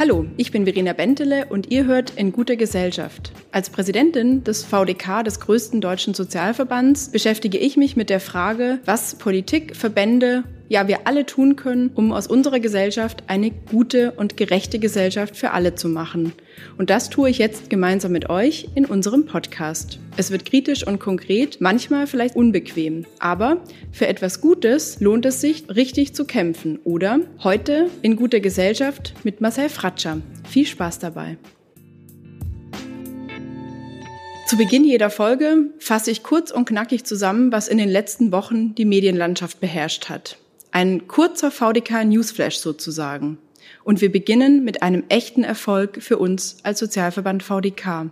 Hallo, ich bin Verena Bentele und ihr hört in guter Gesellschaft. Als Präsidentin des VDK, des größten deutschen Sozialverbands, beschäftige ich mich mit der Frage, was Politik, Verbände ja wir alle tun können, um aus unserer Gesellschaft eine gute und gerechte Gesellschaft für alle zu machen. Und das tue ich jetzt gemeinsam mit euch in unserem Podcast. Es wird kritisch und konkret, manchmal vielleicht unbequem, aber für etwas Gutes lohnt es sich, richtig zu kämpfen. Oder heute in guter Gesellschaft mit Marcel Fratscher. Viel Spaß dabei. Zu Beginn jeder Folge fasse ich kurz und knackig zusammen, was in den letzten Wochen die Medienlandschaft beherrscht hat. Ein kurzer VDK Newsflash sozusagen. Und wir beginnen mit einem echten Erfolg für uns als Sozialverband VDK.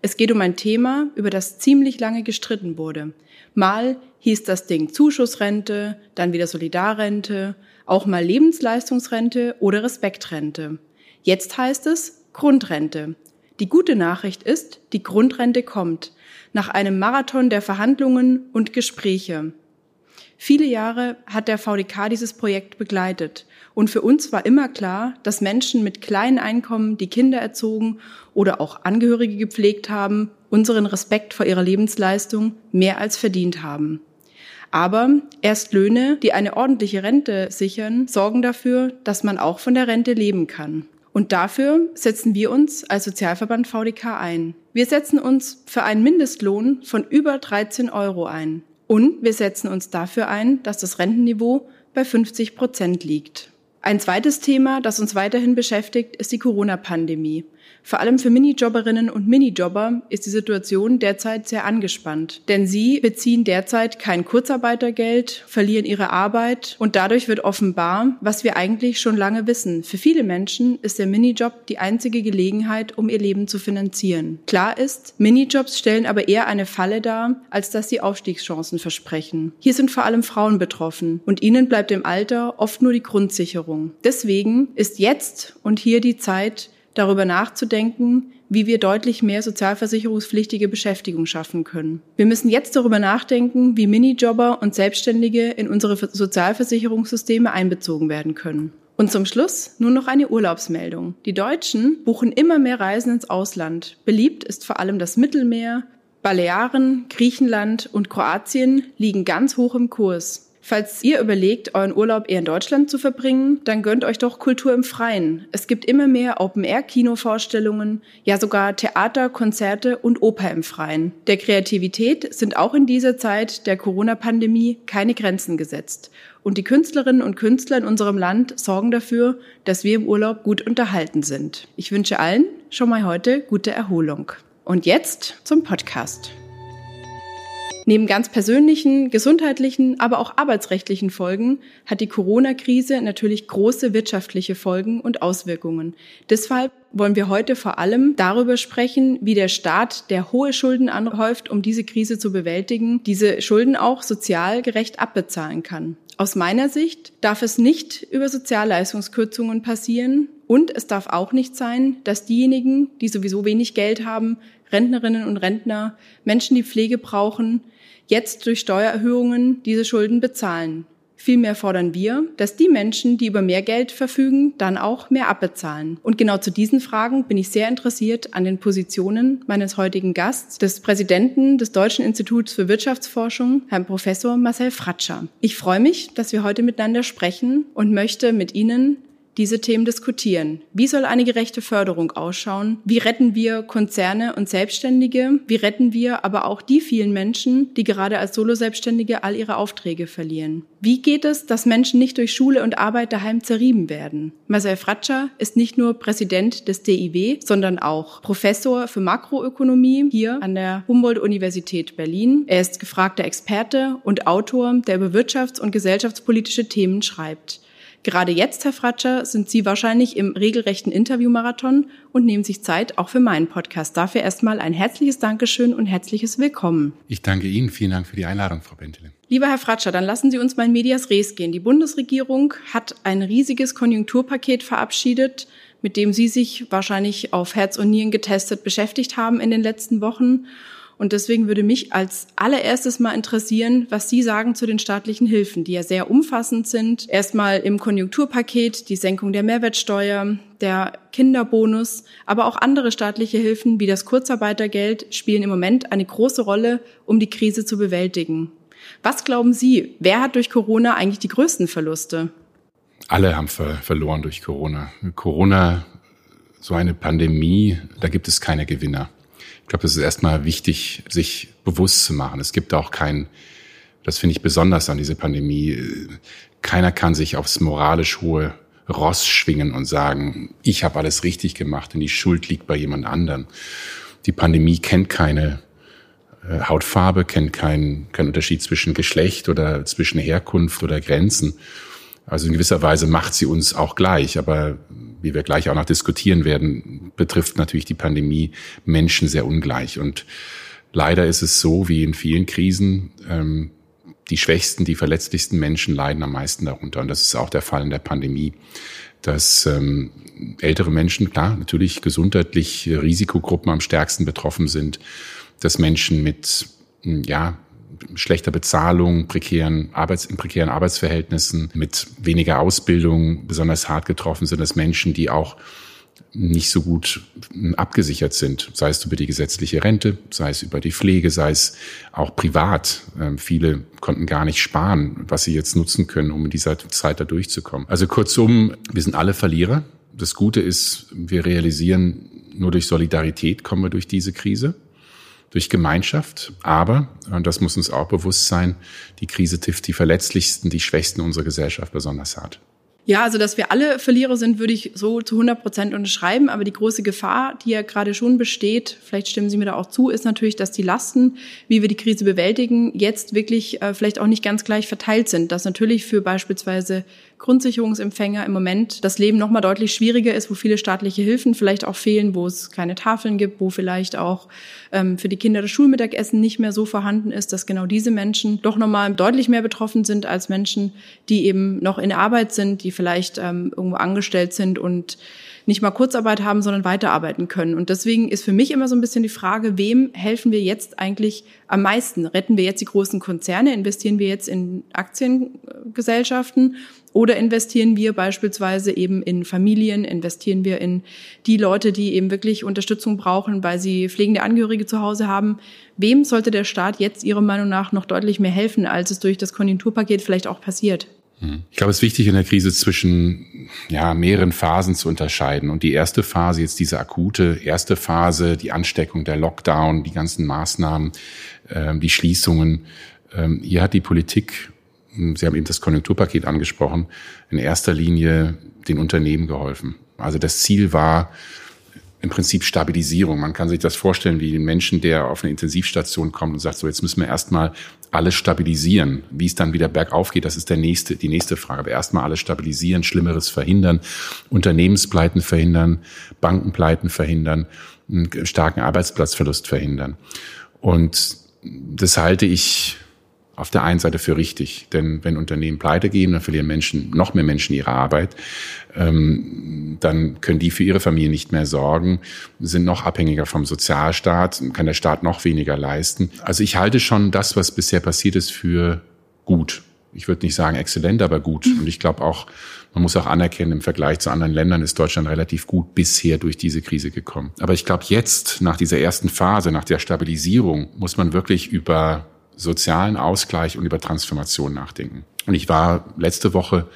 Es geht um ein Thema, über das ziemlich lange gestritten wurde. Mal hieß das Ding Zuschussrente, dann wieder Solidarrente, auch mal Lebensleistungsrente oder Respektrente. Jetzt heißt es Grundrente. Die gute Nachricht ist, die Grundrente kommt. Nach einem Marathon der Verhandlungen und Gespräche. Viele Jahre hat der VDK dieses Projekt begleitet. Und für uns war immer klar, dass Menschen mit kleinen Einkommen, die Kinder erzogen oder auch Angehörige gepflegt haben, unseren Respekt vor ihrer Lebensleistung mehr als verdient haben. Aber erst Löhne, die eine ordentliche Rente sichern, sorgen dafür, dass man auch von der Rente leben kann. Und dafür setzen wir uns als Sozialverband VDK ein. Wir setzen uns für einen Mindestlohn von über 13 Euro ein. Und wir setzen uns dafür ein, dass das Rentenniveau bei 50 Prozent liegt. Ein zweites Thema, das uns weiterhin beschäftigt, ist die Corona-Pandemie. Vor allem für Minijobberinnen und Minijobber ist die Situation derzeit sehr angespannt, denn sie beziehen derzeit kein Kurzarbeitergeld, verlieren ihre Arbeit und dadurch wird offenbar, was wir eigentlich schon lange wissen. Für viele Menschen ist der Minijob die einzige Gelegenheit, um ihr Leben zu finanzieren. Klar ist, Minijobs stellen aber eher eine Falle dar, als dass sie Aufstiegschancen versprechen. Hier sind vor allem Frauen betroffen und ihnen bleibt im Alter oft nur die Grundsicherung. Deswegen ist jetzt und hier die Zeit, darüber nachzudenken, wie wir deutlich mehr sozialversicherungspflichtige Beschäftigung schaffen können. Wir müssen jetzt darüber nachdenken, wie Minijobber und Selbstständige in unsere Sozialversicherungssysteme einbezogen werden können. Und zum Schluss nur noch eine Urlaubsmeldung. Die Deutschen buchen immer mehr Reisen ins Ausland. Beliebt ist vor allem das Mittelmeer. Balearen, Griechenland und Kroatien liegen ganz hoch im Kurs. Falls ihr überlegt, euren Urlaub eher in Deutschland zu verbringen, dann gönnt euch doch Kultur im Freien. Es gibt immer mehr Open-Air-Kinovorstellungen, ja sogar Theater, Konzerte und Oper im Freien. Der Kreativität sind auch in dieser Zeit der Corona-Pandemie keine Grenzen gesetzt. Und die Künstlerinnen und Künstler in unserem Land sorgen dafür, dass wir im Urlaub gut unterhalten sind. Ich wünsche allen schon mal heute gute Erholung. Und jetzt zum Podcast. Neben ganz persönlichen, gesundheitlichen, aber auch arbeitsrechtlichen Folgen hat die Corona-Krise natürlich große wirtschaftliche Folgen und Auswirkungen. Deshalb wollen wir heute vor allem darüber sprechen, wie der Staat, der hohe Schulden anhäuft, um diese Krise zu bewältigen, diese Schulden auch sozial gerecht abbezahlen kann. Aus meiner Sicht darf es nicht über Sozialleistungskürzungen passieren und es darf auch nicht sein, dass diejenigen, die sowieso wenig Geld haben, Rentnerinnen und Rentner, Menschen, die Pflege brauchen, jetzt durch Steuererhöhungen diese Schulden bezahlen. Vielmehr fordern wir, dass die Menschen, die über mehr Geld verfügen, dann auch mehr abbezahlen. Und genau zu diesen Fragen bin ich sehr interessiert an den Positionen meines heutigen Gasts, des Präsidenten des Deutschen Instituts für Wirtschaftsforschung, Herrn Professor Marcel Fratscher. Ich freue mich, dass wir heute miteinander sprechen und möchte mit Ihnen diese Themen diskutieren. Wie soll eine gerechte Förderung ausschauen? Wie retten wir Konzerne und Selbstständige? Wie retten wir aber auch die vielen Menschen, die gerade als Solo-Selbstständige all ihre Aufträge verlieren? Wie geht es, dass Menschen nicht durch Schule und Arbeit daheim zerrieben werden? Marcel Fratscher ist nicht nur Präsident des DIW, sondern auch Professor für Makroökonomie hier an der Humboldt-Universität Berlin. Er ist gefragter Experte und Autor, der über wirtschafts- und gesellschaftspolitische Themen schreibt. Gerade jetzt, Herr Fratscher, sind Sie wahrscheinlich im regelrechten Interviewmarathon und nehmen sich Zeit auch für meinen Podcast. Dafür erstmal ein herzliches Dankeschön und herzliches Willkommen. Ich danke Ihnen. Vielen Dank für die Einladung, Frau Bentele. Lieber Herr Fratscher, dann lassen Sie uns mal in Medias Res gehen. Die Bundesregierung hat ein riesiges Konjunkturpaket verabschiedet, mit dem Sie sich wahrscheinlich auf Herz und Nieren getestet beschäftigt haben in den letzten Wochen. Und deswegen würde mich als allererstes mal interessieren, was Sie sagen zu den staatlichen Hilfen, die ja sehr umfassend sind. Erstmal im Konjunkturpaket die Senkung der Mehrwertsteuer, der Kinderbonus, aber auch andere staatliche Hilfen wie das Kurzarbeitergeld spielen im Moment eine große Rolle, um die Krise zu bewältigen. Was glauben Sie, wer hat durch Corona eigentlich die größten Verluste? Alle haben ver verloren durch Corona. Corona, so eine Pandemie, da gibt es keine Gewinner. Ich glaube, das ist erstmal wichtig, sich bewusst zu machen. Es gibt auch kein, das finde ich besonders an dieser Pandemie, keiner kann sich aufs moralisch hohe Ross schwingen und sagen, ich habe alles richtig gemacht und die Schuld liegt bei jemand anderen. Die Pandemie kennt keine äh, Hautfarbe, kennt keinen keinen Unterschied zwischen Geschlecht oder zwischen Herkunft oder Grenzen. Also in gewisser Weise macht sie uns auch gleich, aber wie wir gleich auch noch diskutieren werden, betrifft natürlich die Pandemie Menschen sehr ungleich. Und leider ist es so, wie in vielen Krisen, ähm, die schwächsten, die verletzlichsten Menschen leiden am meisten darunter. Und das ist auch der Fall in der Pandemie, dass ähm, ältere Menschen, klar, natürlich gesundheitlich Risikogruppen am stärksten betroffen sind, dass Menschen mit, ja, schlechter Bezahlung, prekären Arbeits, in prekären Arbeitsverhältnissen, mit weniger Ausbildung besonders hart getroffen sind als Menschen, die auch nicht so gut abgesichert sind, sei es über die gesetzliche Rente, sei es über die Pflege, sei es auch privat. Ähm, viele konnten gar nicht sparen, was sie jetzt nutzen können, um in dieser Zeit da durchzukommen. Also kurzum, wir sind alle Verlierer. Das Gute ist, wir realisieren, nur durch Solidarität kommen wir durch diese Krise durch Gemeinschaft. Aber, und das muss uns auch bewusst sein, die Krise trifft die Verletzlichsten, die Schwächsten unserer Gesellschaft besonders hart. Ja, also dass wir alle Verlierer sind, würde ich so zu 100 Prozent unterschreiben. Aber die große Gefahr, die ja gerade schon besteht, vielleicht stimmen Sie mir da auch zu, ist natürlich, dass die Lasten, wie wir die Krise bewältigen, jetzt wirklich äh, vielleicht auch nicht ganz gleich verteilt sind. Dass natürlich für beispielsweise Grundsicherungsempfänger im Moment das Leben noch mal deutlich schwieriger ist, wo viele staatliche Hilfen vielleicht auch fehlen, wo es keine Tafeln gibt, wo vielleicht auch ähm, für die Kinder das Schulmittagessen nicht mehr so vorhanden ist, dass genau diese Menschen doch noch mal deutlich mehr betroffen sind als Menschen, die eben noch in Arbeit sind, die vielleicht ähm, irgendwo angestellt sind und nicht mal Kurzarbeit haben, sondern weiterarbeiten können. Und deswegen ist für mich immer so ein bisschen die Frage, wem helfen wir jetzt eigentlich am meisten? Retten wir jetzt die großen Konzerne? Investieren wir jetzt in Aktiengesellschaften? Oder investieren wir beispielsweise eben in Familien, investieren wir in die Leute, die eben wirklich Unterstützung brauchen, weil sie pflegende Angehörige zu Hause haben? Wem sollte der Staat jetzt Ihrer Meinung nach noch deutlich mehr helfen, als es durch das Konjunkturpaket vielleicht auch passiert? Hm. Ich glaube, es ist wichtig in der Krise zwischen ja, mehreren Phasen zu unterscheiden. Und die erste Phase, jetzt diese akute erste Phase, die Ansteckung, der Lockdown, die ganzen Maßnahmen, äh, die Schließungen, ähm, hier hat die Politik Sie haben eben das Konjunkturpaket angesprochen, in erster Linie den Unternehmen geholfen. Also das Ziel war im Prinzip Stabilisierung. Man kann sich das vorstellen wie ein Menschen, der auf eine Intensivstation kommt und sagt, so jetzt müssen wir erstmal alles stabilisieren. Wie es dann wieder bergauf geht, das ist der nächste, die nächste Frage. Aber erstmal alles stabilisieren, Schlimmeres verhindern, Unternehmenspleiten verhindern, Bankenpleiten verhindern, einen starken Arbeitsplatzverlust verhindern. Und das halte ich auf der einen Seite für richtig. Denn wenn Unternehmen pleite gehen, dann verlieren Menschen, noch mehr Menschen ihre Arbeit. Ähm, dann können die für ihre Familie nicht mehr sorgen, sind noch abhängiger vom Sozialstaat, kann der Staat noch weniger leisten. Also ich halte schon das, was bisher passiert ist, für gut. Ich würde nicht sagen exzellent, aber gut. Mhm. Und ich glaube auch, man muss auch anerkennen, im Vergleich zu anderen Ländern ist Deutschland relativ gut bisher durch diese Krise gekommen. Aber ich glaube, jetzt, nach dieser ersten Phase, nach der Stabilisierung, muss man wirklich über sozialen Ausgleich und über Transformation nachdenken. Und ich war letzte Woche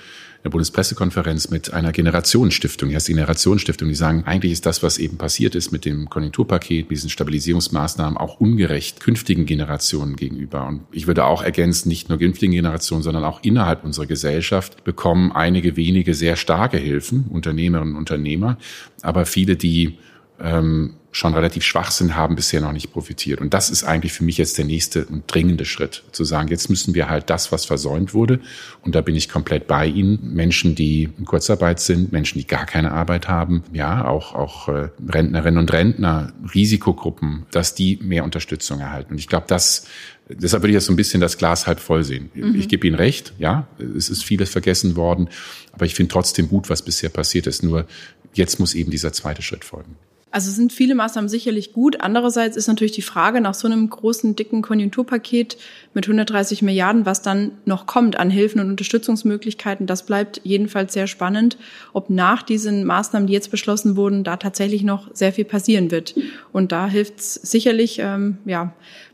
in der Bundespressekonferenz mit einer Generationenstiftung, die heißt die Generationenstiftung, die sagen, eigentlich ist das, was eben passiert ist mit dem Konjunkturpaket, mit diesen Stabilisierungsmaßnahmen auch ungerecht künftigen Generationen gegenüber. Und ich würde auch ergänzen, nicht nur künftigen Generationen, sondern auch innerhalb unserer Gesellschaft bekommen einige wenige sehr starke Hilfen, Unternehmerinnen und Unternehmer, aber viele, die ähm, schon relativ schwach sind, haben bisher noch nicht profitiert. Und das ist eigentlich für mich jetzt der nächste und dringende Schritt, zu sagen, jetzt müssen wir halt das, was versäumt wurde, und da bin ich komplett bei Ihnen, Menschen, die in Kurzarbeit sind, Menschen, die gar keine Arbeit haben, ja, auch, auch äh, Rentnerinnen und Rentner, Risikogruppen, dass die mehr Unterstützung erhalten. Und ich glaube, das Deshalb würde ich jetzt so ein bisschen das Glas halb voll sehen. Mhm. Ich gebe Ihnen recht, ja, es ist vieles vergessen worden, aber ich finde trotzdem gut, was bisher passiert ist. Nur jetzt muss eben dieser zweite Schritt folgen. Also sind viele Maßnahmen sicherlich gut. Andererseits ist natürlich die Frage nach so einem großen, dicken Konjunkturpaket mit 130 Milliarden, was dann noch kommt an Hilfen und Unterstützungsmöglichkeiten. Das bleibt jedenfalls sehr spannend, ob nach diesen Maßnahmen, die jetzt beschlossen wurden, da tatsächlich noch sehr viel passieren wird. Und da hilft es sicherlich, ähm, ja,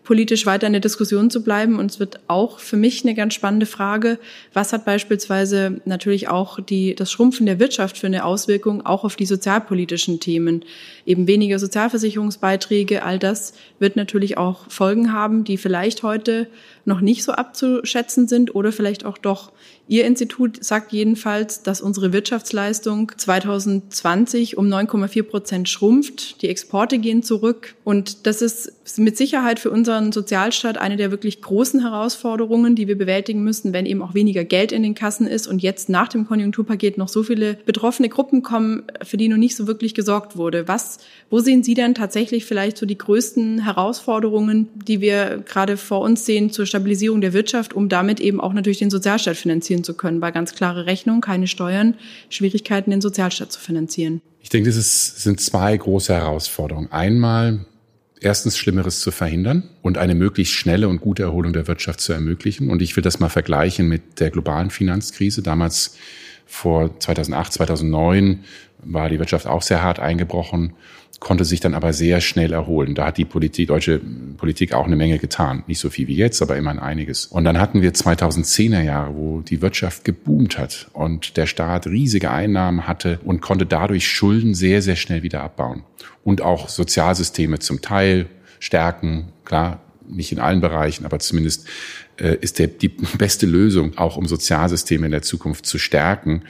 politisch weiter in der Diskussion zu bleiben. Und es wird auch für mich eine ganz spannende Frage, was hat beispielsweise natürlich auch die, das Schrumpfen der Wirtschaft für eine Auswirkung auch auf die sozialpolitischen Themen. Eben weniger Sozialversicherungsbeiträge, all das wird natürlich auch Folgen haben, die vielleicht heute noch nicht so abzuschätzen sind oder vielleicht auch doch. Ihr Institut sagt jedenfalls, dass unsere Wirtschaftsleistung 2020 um 9,4 Prozent schrumpft. Die Exporte gehen zurück. Und das ist mit Sicherheit für unseren Sozialstaat eine der wirklich großen Herausforderungen, die wir bewältigen müssen, wenn eben auch weniger Geld in den Kassen ist und jetzt nach dem Konjunkturpaket noch so viele betroffene Gruppen kommen, für die noch nicht so wirklich gesorgt wurde. Was, wo sehen Sie denn tatsächlich vielleicht so die größten Herausforderungen, die wir gerade vor uns sehen zur Stabilisierung der Wirtschaft, um damit eben auch natürlich den Sozialstaat finanzieren zu können, weil ganz klare Rechnung, keine Steuern, Schwierigkeiten, den Sozialstaat zu finanzieren. Ich denke, das sind zwei große Herausforderungen. Einmal erstens Schlimmeres zu verhindern und eine möglichst schnelle und gute Erholung der Wirtschaft zu ermöglichen. Und ich will das mal vergleichen mit der globalen Finanzkrise. Damals vor 2008, 2009 war die Wirtschaft auch sehr hart eingebrochen konnte sich dann aber sehr schnell erholen. Da hat die Politik, deutsche Politik auch eine Menge getan. Nicht so viel wie jetzt, aber immerhin einiges. Und dann hatten wir 2010er Jahre, wo die Wirtschaft geboomt hat und der Staat riesige Einnahmen hatte und konnte dadurch Schulden sehr, sehr schnell wieder abbauen. Und auch Sozialsysteme zum Teil stärken. Klar, nicht in allen Bereichen, aber zumindest äh, ist der, die beste Lösung, auch um Sozialsysteme in der Zukunft zu stärken,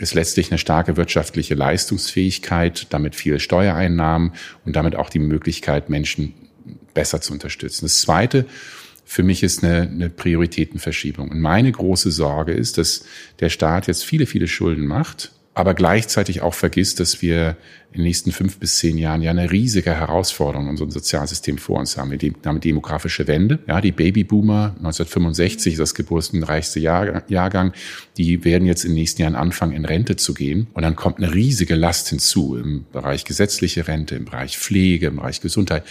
ist letztlich eine starke wirtschaftliche Leistungsfähigkeit, damit viele Steuereinnahmen und damit auch die Möglichkeit, Menschen besser zu unterstützen. Das Zweite für mich ist eine, eine Prioritätenverschiebung. Und meine große Sorge ist, dass der Staat jetzt viele, viele Schulden macht aber gleichzeitig auch vergisst, dass wir in den nächsten fünf bis zehn Jahren ja eine riesige Herausforderung in unserem Sozialsystem vor uns haben. Wir haben demografische Wende. Ja, die Babyboomer 1965, das geburtenreichste Jahr, Jahrgang, die werden jetzt in den nächsten Jahren anfangen, in Rente zu gehen. Und dann kommt eine riesige Last hinzu im Bereich gesetzliche Rente, im Bereich Pflege, im Bereich Gesundheit.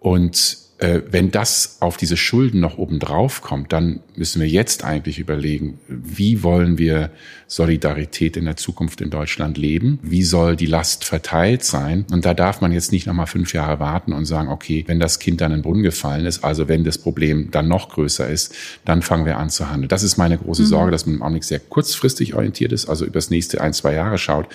Und wenn das auf diese Schulden noch obendrauf kommt, dann müssen wir jetzt eigentlich überlegen, wie wollen wir Solidarität in der Zukunft in Deutschland leben? Wie soll die Last verteilt sein? Und da darf man jetzt nicht nochmal fünf Jahre warten und sagen, okay, wenn das Kind dann in den Brunnen gefallen ist, also wenn das Problem dann noch größer ist, dann fangen wir an zu handeln. Das ist meine große mhm. Sorge, dass man im Augenblick sehr kurzfristig orientiert ist, also übers nächste ein, zwei Jahre schaut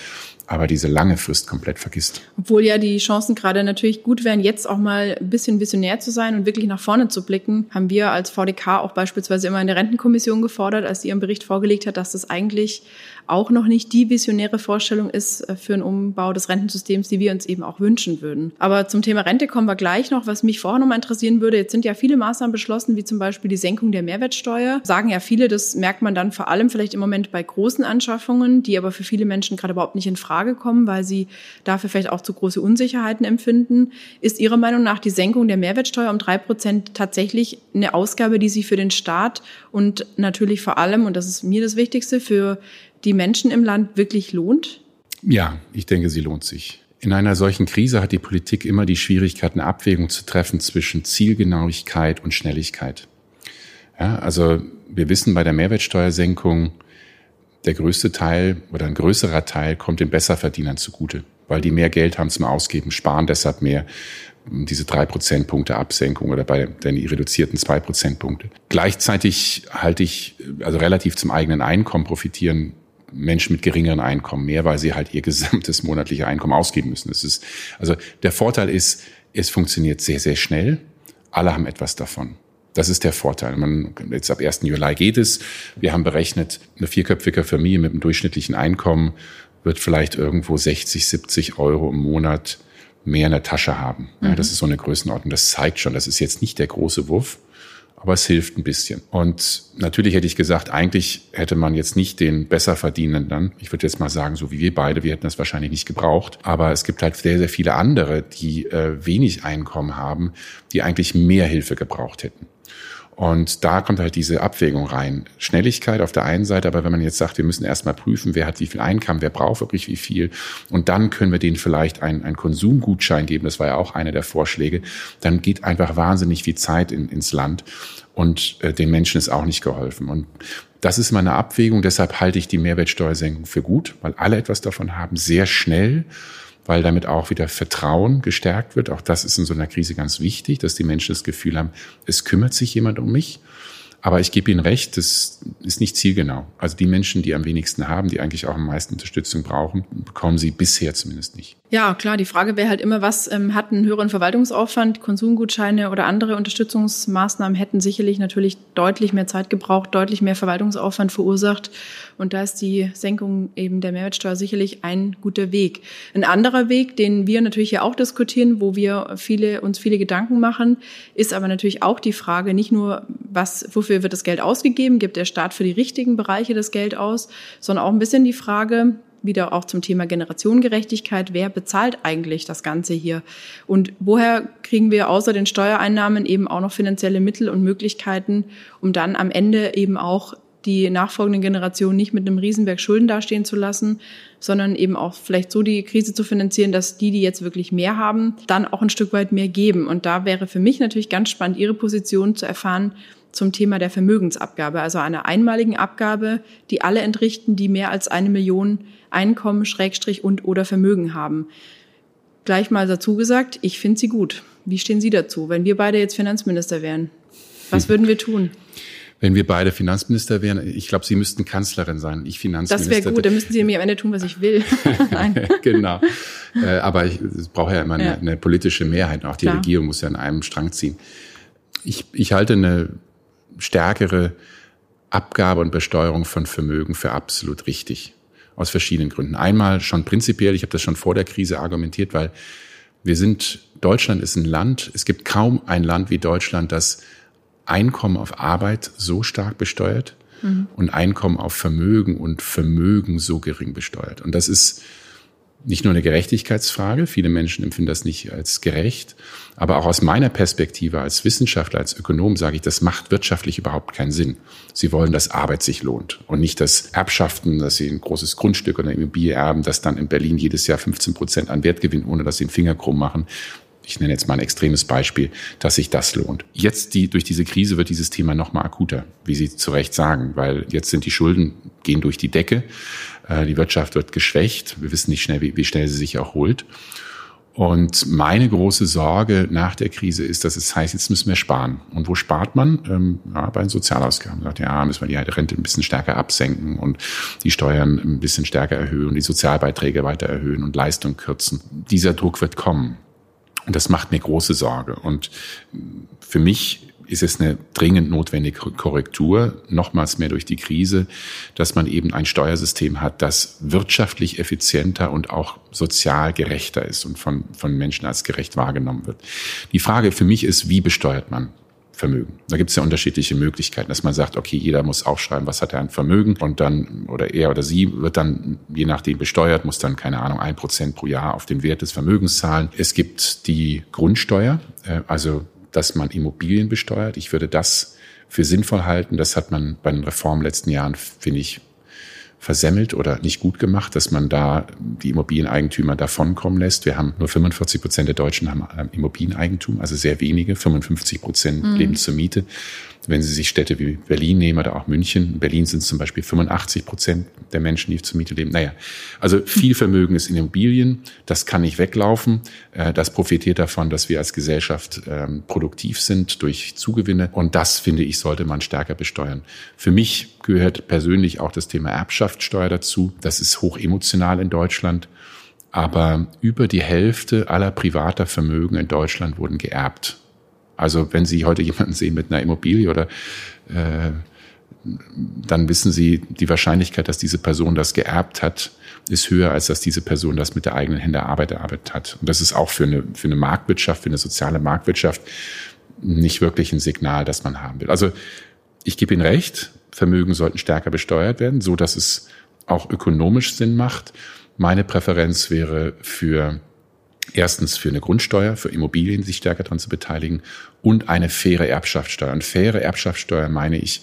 aber diese lange Frist komplett vergisst. Obwohl ja die Chancen gerade natürlich gut wären, jetzt auch mal ein bisschen visionär zu sein und wirklich nach vorne zu blicken, haben wir als VDK auch beispielsweise immer in der Rentenkommission gefordert, als sie ihren Bericht vorgelegt hat, dass das eigentlich auch noch nicht die visionäre Vorstellung ist äh, für einen Umbau des Rentensystems, die wir uns eben auch wünschen würden. Aber zum Thema Rente kommen wir gleich noch. Was mich vorher noch mal interessieren würde, jetzt sind ja viele Maßnahmen beschlossen, wie zum Beispiel die Senkung der Mehrwertsteuer. Sagen ja viele, das merkt man dann vor allem vielleicht im Moment bei großen Anschaffungen, die aber für viele Menschen gerade überhaupt nicht in Frage kommen, weil sie dafür vielleicht auch zu große Unsicherheiten empfinden. Ist Ihrer Meinung nach die Senkung der Mehrwertsteuer um drei Prozent tatsächlich eine Ausgabe, die sich für den Staat und natürlich vor allem, und das ist mir das Wichtigste, für die Menschen im Land wirklich lohnt? Ja, ich denke, sie lohnt sich. In einer solchen Krise hat die Politik immer die Schwierigkeit, eine Abwägung zu treffen zwischen Zielgenauigkeit und Schnelligkeit. Ja, also wir wissen bei der Mehrwertsteuersenkung, der größte Teil oder ein größerer Teil kommt den Besserverdienern zugute, weil die mehr Geld haben zum Ausgeben, sparen deshalb mehr diese drei Prozentpunkte Absenkung oder bei den reduzierten zwei Prozentpunkte. Gleichzeitig halte ich, also relativ zum eigenen Einkommen profitieren Menschen mit geringeren Einkommen mehr, weil sie halt ihr gesamtes monatliche Einkommen ausgeben müssen. Das ist, also der Vorteil ist, es funktioniert sehr, sehr schnell. Alle haben etwas davon. Das ist der Vorteil. Man, jetzt ab 1. Juli geht es. Wir haben berechnet, eine vierköpfige Familie mit einem durchschnittlichen Einkommen wird vielleicht irgendwo 60, 70 Euro im Monat mehr in der Tasche haben. Ja, das mhm. ist so eine Größenordnung. Das zeigt schon, das ist jetzt nicht der große Wurf aber es hilft ein bisschen. Und natürlich hätte ich gesagt, eigentlich hätte man jetzt nicht den Besserverdienenden, ich würde jetzt mal sagen, so wie wir beide, wir hätten das wahrscheinlich nicht gebraucht, aber es gibt halt sehr, sehr viele andere, die äh, wenig Einkommen haben, die eigentlich mehr Hilfe gebraucht hätten. Und da kommt halt diese Abwägung rein. Schnelligkeit auf der einen Seite, aber wenn man jetzt sagt, wir müssen erstmal prüfen, wer hat wie viel Einkommen, wer braucht wirklich wie viel, und dann können wir denen vielleicht einen, einen Konsumgutschein geben, das war ja auch einer der Vorschläge, dann geht einfach wahnsinnig viel Zeit in, ins Land und äh, den Menschen ist auch nicht geholfen. Und das ist meine Abwägung, deshalb halte ich die Mehrwertsteuersenkung für gut, weil alle etwas davon haben, sehr schnell weil damit auch wieder Vertrauen gestärkt wird. Auch das ist in so einer Krise ganz wichtig, dass die Menschen das Gefühl haben, es kümmert sich jemand um mich. Aber ich gebe Ihnen recht, das ist nicht zielgenau. Also die Menschen, die am wenigsten haben, die eigentlich auch am meisten Unterstützung brauchen, bekommen sie bisher zumindest nicht. Ja, klar, die Frage wäre halt immer, was ähm, hat einen höheren Verwaltungsaufwand? Konsumgutscheine oder andere Unterstützungsmaßnahmen hätten sicherlich natürlich deutlich mehr Zeit gebraucht, deutlich mehr Verwaltungsaufwand verursacht. Und da ist die Senkung eben der Mehrwertsteuer sicherlich ein guter Weg. Ein anderer Weg, den wir natürlich ja auch diskutieren, wo wir viele, uns viele Gedanken machen, ist aber natürlich auch die Frage, nicht nur, was, wofür wird das Geld ausgegeben? Gibt der Staat für die richtigen Bereiche das Geld aus? Sondern auch ein bisschen die Frage, wieder auch zum Thema Generationengerechtigkeit. Wer bezahlt eigentlich das Ganze hier? Und woher kriegen wir außer den Steuereinnahmen eben auch noch finanzielle Mittel und Möglichkeiten, um dann am Ende eben auch die nachfolgenden Generationen nicht mit einem Riesenberg Schulden dastehen zu lassen, sondern eben auch vielleicht so die Krise zu finanzieren, dass die, die jetzt wirklich mehr haben, dann auch ein Stück weit mehr geben. Und da wäre für mich natürlich ganz spannend, Ihre Position zu erfahren, zum Thema der Vermögensabgabe, also einer einmaligen Abgabe, die alle entrichten, die mehr als eine Million Einkommen, Schrägstrich und oder Vermögen haben. Gleich mal dazu gesagt, ich finde sie gut. Wie stehen Sie dazu, wenn wir beide jetzt Finanzminister wären? Was würden wir tun? Wenn wir beide Finanzminister wären, ich glaube, Sie müssten Kanzlerin sein, ich Finanzminister. Das wäre gut, dann müssten Sie mir am Ende tun, was ich will. genau. Äh, aber ich, es braucht ja immer eine, ja. eine politische Mehrheit. Auch die Klar. Regierung muss ja an einem Strang ziehen. Ich, ich halte eine stärkere Abgabe und Besteuerung von Vermögen für absolut richtig. Aus verschiedenen Gründen. Einmal schon prinzipiell, ich habe das schon vor der Krise argumentiert, weil wir sind, Deutschland ist ein Land, es gibt kaum ein Land wie Deutschland, das Einkommen auf Arbeit so stark besteuert mhm. und Einkommen auf Vermögen und Vermögen so gering besteuert. Und das ist nicht nur eine Gerechtigkeitsfrage, viele Menschen empfinden das nicht als gerecht, aber auch aus meiner Perspektive als Wissenschaftler, als Ökonom sage ich, das macht wirtschaftlich überhaupt keinen Sinn. Sie wollen, dass Arbeit sich lohnt und nicht das Erbschaften, dass sie ein großes Grundstück oder Immobilie erben, das dann in Berlin jedes Jahr 15 Prozent an Wert gewinnt, ohne dass sie den Finger krumm machen ich nenne jetzt mal ein extremes Beispiel, dass sich das lohnt. Jetzt die, durch diese Krise wird dieses Thema noch mal akuter, wie Sie zu Recht sagen, weil jetzt sind die Schulden gehen durch die Decke. Äh, die Wirtschaft wird geschwächt. Wir wissen nicht schnell, wie, schnell sie sich erholt. Und meine große Sorge nach der Krise ist, dass es heißt, jetzt müssen wir sparen. Und wo spart man? Ähm, ja, bei den Sozialausgaben. Man sagt, ja, müssen wir die Rente ein bisschen stärker absenken und die Steuern ein bisschen stärker erhöhen, die Sozialbeiträge weiter erhöhen und Leistung kürzen. Dieser Druck wird kommen. Und das macht mir große Sorge. Und für mich ist es eine dringend notwendige Korrektur, nochmals mehr durch die Krise, dass man eben ein Steuersystem hat, das wirtschaftlich effizienter und auch sozial gerechter ist und von, von Menschen als gerecht wahrgenommen wird. Die Frage für mich ist, wie besteuert man? Vermögen. Da gibt es ja unterschiedliche Möglichkeiten, dass man sagt, okay, jeder muss aufschreiben, was hat er an Vermögen und dann, oder er oder sie wird dann je nachdem besteuert, muss dann, keine Ahnung, ein Prozent pro Jahr auf den Wert des Vermögens zahlen. Es gibt die Grundsteuer, äh, also dass man Immobilien besteuert. Ich würde das für sinnvoll halten. Das hat man bei den Reformen letzten Jahren, finde ich, versemmelt oder nicht gut gemacht, dass man da die Immobilieneigentümer davonkommen lässt. Wir haben nur 45 Prozent der Deutschen haben ähm, Immobilieneigentum, also sehr wenige. 55 Prozent mhm. leben zur Miete. Wenn Sie sich Städte wie Berlin nehmen oder auch München, in Berlin sind es zum Beispiel 85 Prozent der Menschen, die zur Miete leben. Naja, also viel Vermögen ist in Immobilien, das kann nicht weglaufen. Äh, das profitiert davon, dass wir als Gesellschaft ähm, produktiv sind durch Zugewinne. Und das, finde ich, sollte man stärker besteuern. Für mich gehört persönlich auch das Thema Erbschaftssteuer dazu. Das ist hoch emotional in Deutschland. Aber über die Hälfte aller privater Vermögen in Deutschland wurden geerbt. Also wenn Sie heute jemanden sehen mit einer Immobilie oder äh, dann wissen Sie, die Wahrscheinlichkeit, dass diese Person das geerbt hat, ist höher, als dass diese Person das mit der eigenen Hände Arbeit erarbeitet hat. Und das ist auch für eine, für eine Marktwirtschaft, für eine soziale Marktwirtschaft nicht wirklich ein Signal, das man haben will. Also ich gebe Ihnen recht, Vermögen sollten stärker besteuert werden, so dass es auch ökonomisch Sinn macht. Meine Präferenz wäre für Erstens für eine Grundsteuer, für Immobilien sich stärker daran zu beteiligen und eine faire Erbschaftssteuer. Und faire Erbschaftssteuer meine ich,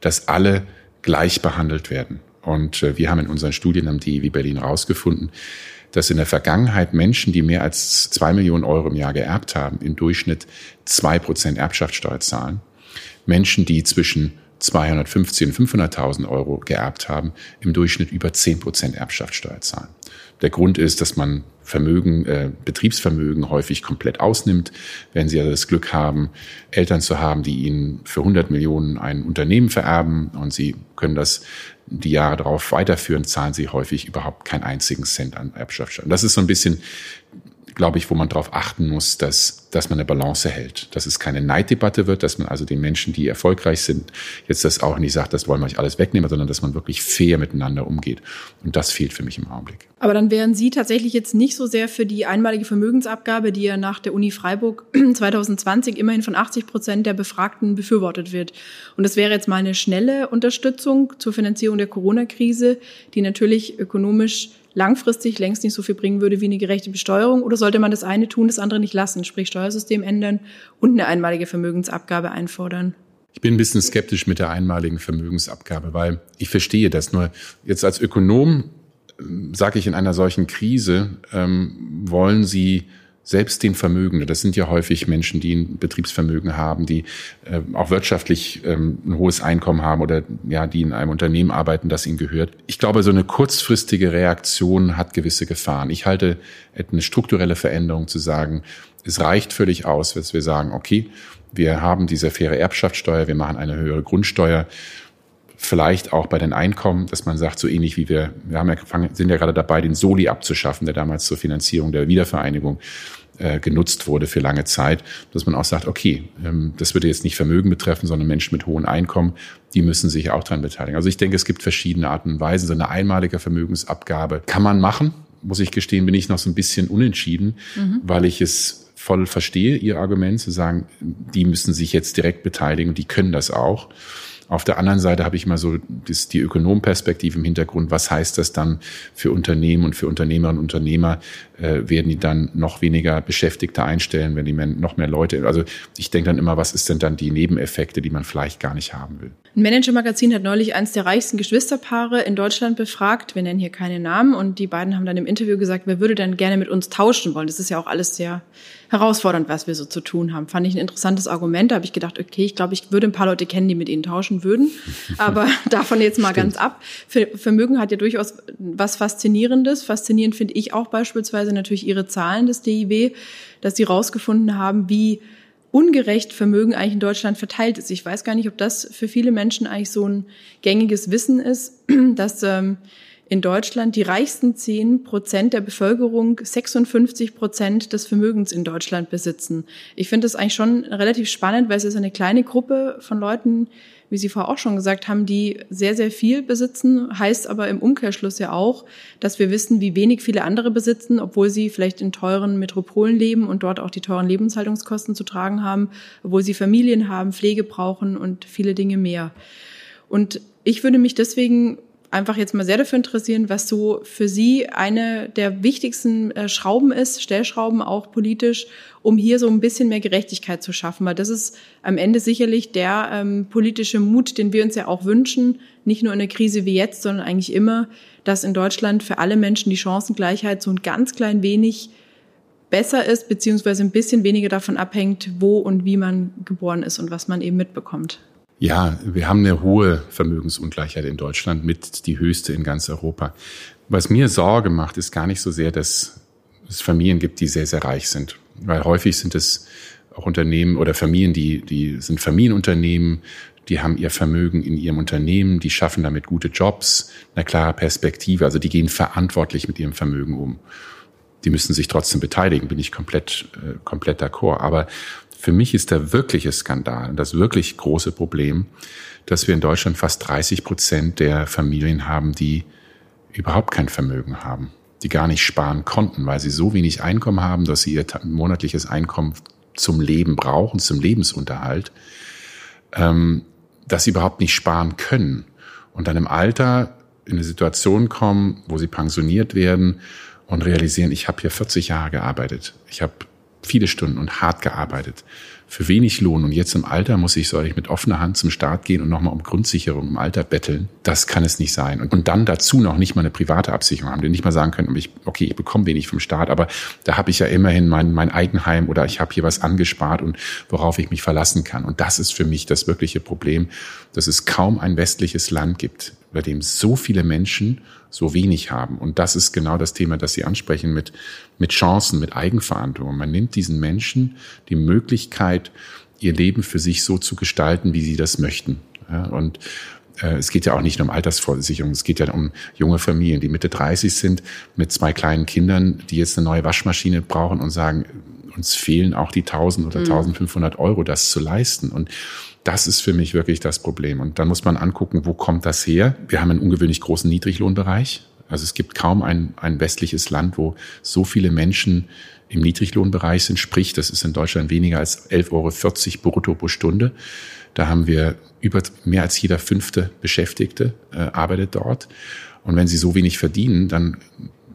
dass alle gleich behandelt werden. Und äh, wir haben in unseren Studien am DIW Berlin herausgefunden, dass in der Vergangenheit Menschen, die mehr als zwei Millionen Euro im Jahr geerbt haben, im Durchschnitt zwei Prozent Erbschaftssteuer zahlen. Menschen, die zwischen 250 und 500.000 Euro geerbt haben, im Durchschnitt über 10 Prozent Erbschaftssteuer zahlen. Der Grund ist, dass man Vermögen, äh, Betriebsvermögen häufig komplett ausnimmt. Wenn Sie also das Glück haben, Eltern zu haben, die Ihnen für 100 Millionen ein Unternehmen vererben und Sie können das die Jahre darauf weiterführen, zahlen Sie häufig überhaupt keinen einzigen Cent an Erbschaftssteuer. Das ist so ein bisschen glaube ich, wo man darauf achten muss, dass, dass man eine Balance hält. Dass es keine Neiddebatte wird, dass man also den Menschen, die erfolgreich sind, jetzt das auch nicht sagt, das wollen wir euch alles wegnehmen, sondern dass man wirklich fair miteinander umgeht. Und das fehlt für mich im Augenblick. Aber dann wären Sie tatsächlich jetzt nicht so sehr für die einmalige Vermögensabgabe, die ja nach der Uni Freiburg 2020 immerhin von 80 Prozent der Befragten befürwortet wird. Und das wäre jetzt mal eine schnelle Unterstützung zur Finanzierung der Corona-Krise, die natürlich ökonomisch langfristig längst nicht so viel bringen würde wie eine gerechte Besteuerung? Oder sollte man das eine tun, das andere nicht lassen, sprich Steuersystem ändern und eine einmalige Vermögensabgabe einfordern? Ich bin ein bisschen skeptisch mit der einmaligen Vermögensabgabe, weil ich verstehe das nur. Jetzt als Ökonom ähm, sage ich in einer solchen Krise, ähm, wollen Sie selbst den Vermögenden, das sind ja häufig Menschen, die ein Betriebsvermögen haben, die äh, auch wirtschaftlich ähm, ein hohes Einkommen haben oder ja, die in einem Unternehmen arbeiten, das ihnen gehört. Ich glaube, so eine kurzfristige Reaktion hat gewisse Gefahren. Ich halte eine strukturelle Veränderung zu sagen, es reicht völlig aus, dass wir sagen, okay, wir haben diese faire Erbschaftssteuer, wir machen eine höhere Grundsteuer vielleicht auch bei den Einkommen, dass man sagt, so ähnlich wie wir, wir haben ja, sind ja gerade dabei, den Soli abzuschaffen, der damals zur Finanzierung der Wiedervereinigung äh, genutzt wurde für lange Zeit, dass man auch sagt, okay, ähm, das würde jetzt nicht Vermögen betreffen, sondern Menschen mit hohen Einkommen, die müssen sich auch daran beteiligen. Also ich denke, es gibt verschiedene Arten und Weisen. So eine einmalige Vermögensabgabe kann man machen. Muss ich gestehen, bin ich noch so ein bisschen unentschieden, mhm. weil ich es voll verstehe, Ihr Argument zu sagen, die müssen sich jetzt direkt beteiligen und die können das auch. Auf der anderen Seite habe ich mal so das, die Ökonomperspektive im Hintergrund. Was heißt das dann für Unternehmen und für Unternehmerinnen und Unternehmer? Äh, werden die dann noch weniger Beschäftigte einstellen, wenn die noch mehr Leute? Also ich denke dann immer, was ist denn dann die Nebeneffekte, die man vielleicht gar nicht haben will? Ein Manager-Magazin hat neulich eins der reichsten Geschwisterpaare in Deutschland befragt. Wir nennen hier keine Namen und die beiden haben dann im Interview gesagt, wer würde denn gerne mit uns tauschen wollen? Das ist ja auch alles sehr herausfordernd, was wir so zu tun haben. Fand ich ein interessantes Argument. Da habe ich gedacht, okay, ich glaube, ich würde ein paar Leute kennen, die mit ihnen tauschen würden. Aber davon jetzt mal Stimmt. ganz ab. Vermögen hat ja durchaus was Faszinierendes. Faszinierend finde ich auch beispielsweise natürlich ihre Zahlen des DIW, dass sie rausgefunden haben, wie ungerecht Vermögen eigentlich in Deutschland verteilt ist. Ich weiß gar nicht, ob das für viele Menschen eigentlich so ein gängiges Wissen ist, dass ähm, in Deutschland die reichsten 10 Prozent der Bevölkerung 56 Prozent des Vermögens in Deutschland besitzen. Ich finde das eigentlich schon relativ spannend, weil es ist eine kleine Gruppe von Leuten, wie Sie vorher auch schon gesagt haben, die sehr, sehr viel besitzen, heißt aber im Umkehrschluss ja auch, dass wir wissen, wie wenig viele andere besitzen, obwohl sie vielleicht in teuren Metropolen leben und dort auch die teuren Lebenshaltungskosten zu tragen haben, obwohl sie Familien haben, Pflege brauchen und viele Dinge mehr. Und ich würde mich deswegen einfach jetzt mal sehr dafür interessieren, was so für Sie eine der wichtigsten äh, Schrauben ist, Stellschrauben auch politisch, um hier so ein bisschen mehr Gerechtigkeit zu schaffen. Weil das ist am Ende sicherlich der ähm, politische Mut, den wir uns ja auch wünschen, nicht nur in der Krise wie jetzt, sondern eigentlich immer, dass in Deutschland für alle Menschen die Chancengleichheit so ein ganz klein wenig besser ist, beziehungsweise ein bisschen weniger davon abhängt, wo und wie man geboren ist und was man eben mitbekommt. Ja, wir haben eine hohe Vermögensungleichheit in Deutschland, mit die höchste in ganz Europa. Was mir Sorge macht, ist gar nicht so sehr, dass es Familien gibt, die sehr, sehr reich sind. Weil häufig sind es auch Unternehmen oder Familien, die, die sind Familienunternehmen, die haben ihr Vermögen in ihrem Unternehmen, die schaffen damit gute Jobs, eine klare Perspektive, also die gehen verantwortlich mit ihrem Vermögen um. Die müssen sich trotzdem beteiligen, bin ich komplett, äh, komplett d'accord. Aber für mich ist der wirkliche Skandal das wirklich große Problem, dass wir in Deutschland fast 30 Prozent der Familien haben, die überhaupt kein Vermögen haben, die gar nicht sparen konnten, weil sie so wenig Einkommen haben, dass sie ihr monatliches Einkommen zum Leben brauchen, zum Lebensunterhalt, ähm, dass sie überhaupt nicht sparen können und dann im Alter in eine Situation kommen, wo sie pensioniert werden und realisieren, ich habe hier 40 Jahre gearbeitet. Ich habe viele Stunden und hart gearbeitet für wenig Lohn und jetzt im Alter muss ich, soll ich mit offener Hand zum Staat gehen und nochmal um Grundsicherung im Alter betteln. Das kann es nicht sein. Und, und dann dazu noch nicht mal eine private Absicherung haben, die nicht mal sagen können, okay, ich bekomme wenig vom Staat, aber da habe ich ja immerhin mein, mein Eigenheim oder ich habe hier was angespart und worauf ich mich verlassen kann. Und das ist für mich das wirkliche Problem, dass es kaum ein westliches Land gibt, bei dem so viele Menschen so wenig haben. Und das ist genau das Thema, das Sie ansprechen mit, mit Chancen, mit Eigenverantwortung. Man nimmt diesen Menschen die Möglichkeit, ihr Leben für sich so zu gestalten, wie sie das möchten. Ja, und äh, es geht ja auch nicht nur um Altersvorsicherung, es geht ja um junge Familien, die Mitte 30 sind, mit zwei kleinen Kindern, die jetzt eine neue Waschmaschine brauchen und sagen, uns fehlen auch die 1000 oder 1500 mhm. Euro, das zu leisten. Und das ist für mich wirklich das Problem. Und dann muss man angucken, wo kommt das her? Wir haben einen ungewöhnlich großen Niedriglohnbereich. Also es gibt kaum ein, ein westliches Land, wo so viele Menschen im Niedriglohnbereich sind. Sprich, das ist in Deutschland weniger als 11,40 Euro brutto pro Stunde. Da haben wir über mehr als jeder fünfte Beschäftigte äh, arbeitet dort. Und wenn sie so wenig verdienen, dann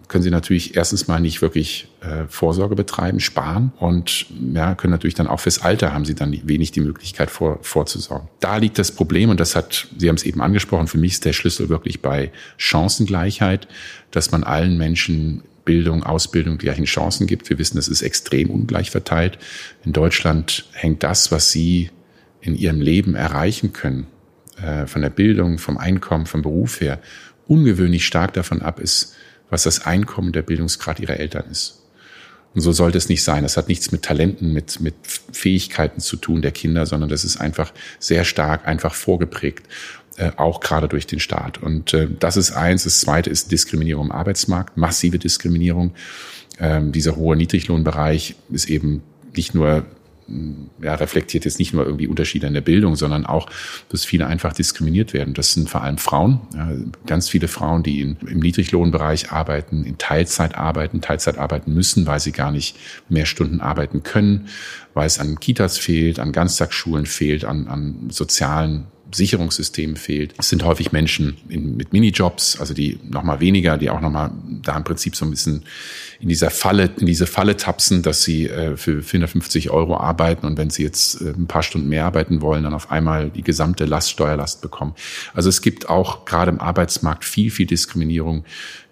können sie natürlich erstens mal nicht wirklich äh, Vorsorge betreiben, sparen und ja, können natürlich dann auch fürs Alter haben sie dann wenig die Möglichkeit vor, vorzusorgen. Da liegt das Problem und das hat, Sie haben es eben angesprochen, für mich ist der Schlüssel wirklich bei Chancengleichheit, dass man allen Menschen Bildung, Ausbildung gleichen Chancen gibt. Wir wissen, es ist extrem ungleich verteilt. In Deutschland hängt das, was Sie in Ihrem Leben erreichen können, äh, von der Bildung, vom Einkommen, vom Beruf her, ungewöhnlich stark davon ab ist, was das Einkommen der Bildungsgrad ihrer Eltern ist. Und so sollte es nicht sein. Das hat nichts mit Talenten, mit, mit Fähigkeiten zu tun der Kinder, sondern das ist einfach sehr stark, einfach vorgeprägt, äh, auch gerade durch den Staat. Und äh, das ist eins. Das zweite ist Diskriminierung im Arbeitsmarkt, massive Diskriminierung. Ähm, dieser hohe Niedriglohnbereich ist eben nicht nur ja, reflektiert jetzt nicht nur irgendwie Unterschiede in der Bildung, sondern auch, dass viele einfach diskriminiert werden. Das sind vor allem Frauen, ja, ganz viele Frauen, die in, im Niedriglohnbereich arbeiten, in Teilzeit arbeiten, Teilzeit arbeiten müssen, weil sie gar nicht mehr Stunden arbeiten können, weil es an Kitas fehlt, an Ganztagsschulen fehlt, an, an sozialen Sicherungssystem fehlt. Es sind häufig Menschen in, mit Minijobs, also die nochmal weniger, die auch nochmal da im Prinzip so ein bisschen in dieser Falle, in diese Falle tapsen, dass sie äh, für 450 Euro arbeiten und wenn sie jetzt äh, ein paar Stunden mehr arbeiten wollen, dann auf einmal die gesamte Last, Steuerlast bekommen. Also es gibt auch gerade im Arbeitsmarkt viel, viel Diskriminierung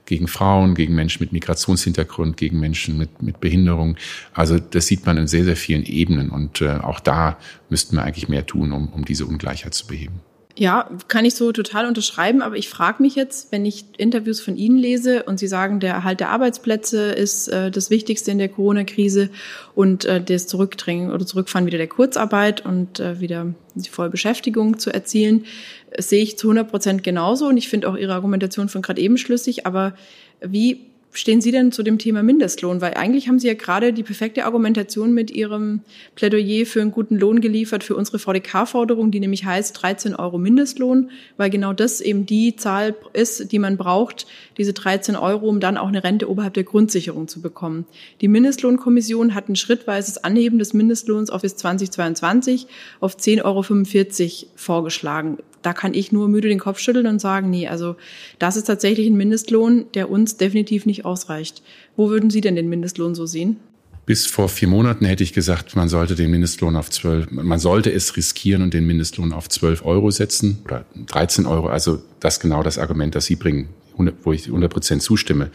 gegen Frauen, gegen Menschen mit Migrationshintergrund, gegen Menschen mit, mit Behinderung. Also das sieht man in sehr, sehr vielen Ebenen und äh, auch da müssten wir eigentlich mehr tun, um, um diese Ungleichheit zu beheben. Ja, kann ich so total unterschreiben, aber ich frage mich jetzt, wenn ich Interviews von Ihnen lese und Sie sagen, der Erhalt der Arbeitsplätze ist äh, das Wichtigste in der Corona-Krise und äh, das Zurückdrängen oder Zurückfahren wieder der Kurzarbeit und äh, wieder die Vollbeschäftigung zu erzielen, sehe ich zu 100 Prozent genauso. Und ich finde auch Ihre Argumentation von gerade eben schlüssig, aber wie stehen Sie denn zu dem Thema Mindestlohn? Weil eigentlich haben Sie ja gerade die perfekte Argumentation mit Ihrem Plädoyer für einen guten Lohn geliefert für unsere VDK-Forderung, die nämlich heißt 13 Euro Mindestlohn, weil genau das eben die Zahl ist, die man braucht, diese 13 Euro, um dann auch eine Rente oberhalb der Grundsicherung zu bekommen. Die Mindestlohnkommission hat ein schrittweises Anheben des Mindestlohns auf bis 2022 auf 10,45 Euro vorgeschlagen da kann ich nur müde den Kopf schütteln und sagen, nee, also das ist tatsächlich ein Mindestlohn, der uns definitiv nicht ausreicht. Wo würden Sie denn den Mindestlohn so sehen? Bis vor vier Monaten hätte ich gesagt, man sollte den Mindestlohn auf zwölf, man sollte es riskieren und den Mindestlohn auf zwölf Euro setzen oder 13 Euro. Also das genau das Argument, das Sie bringen, wo ich 100 Prozent zustimme.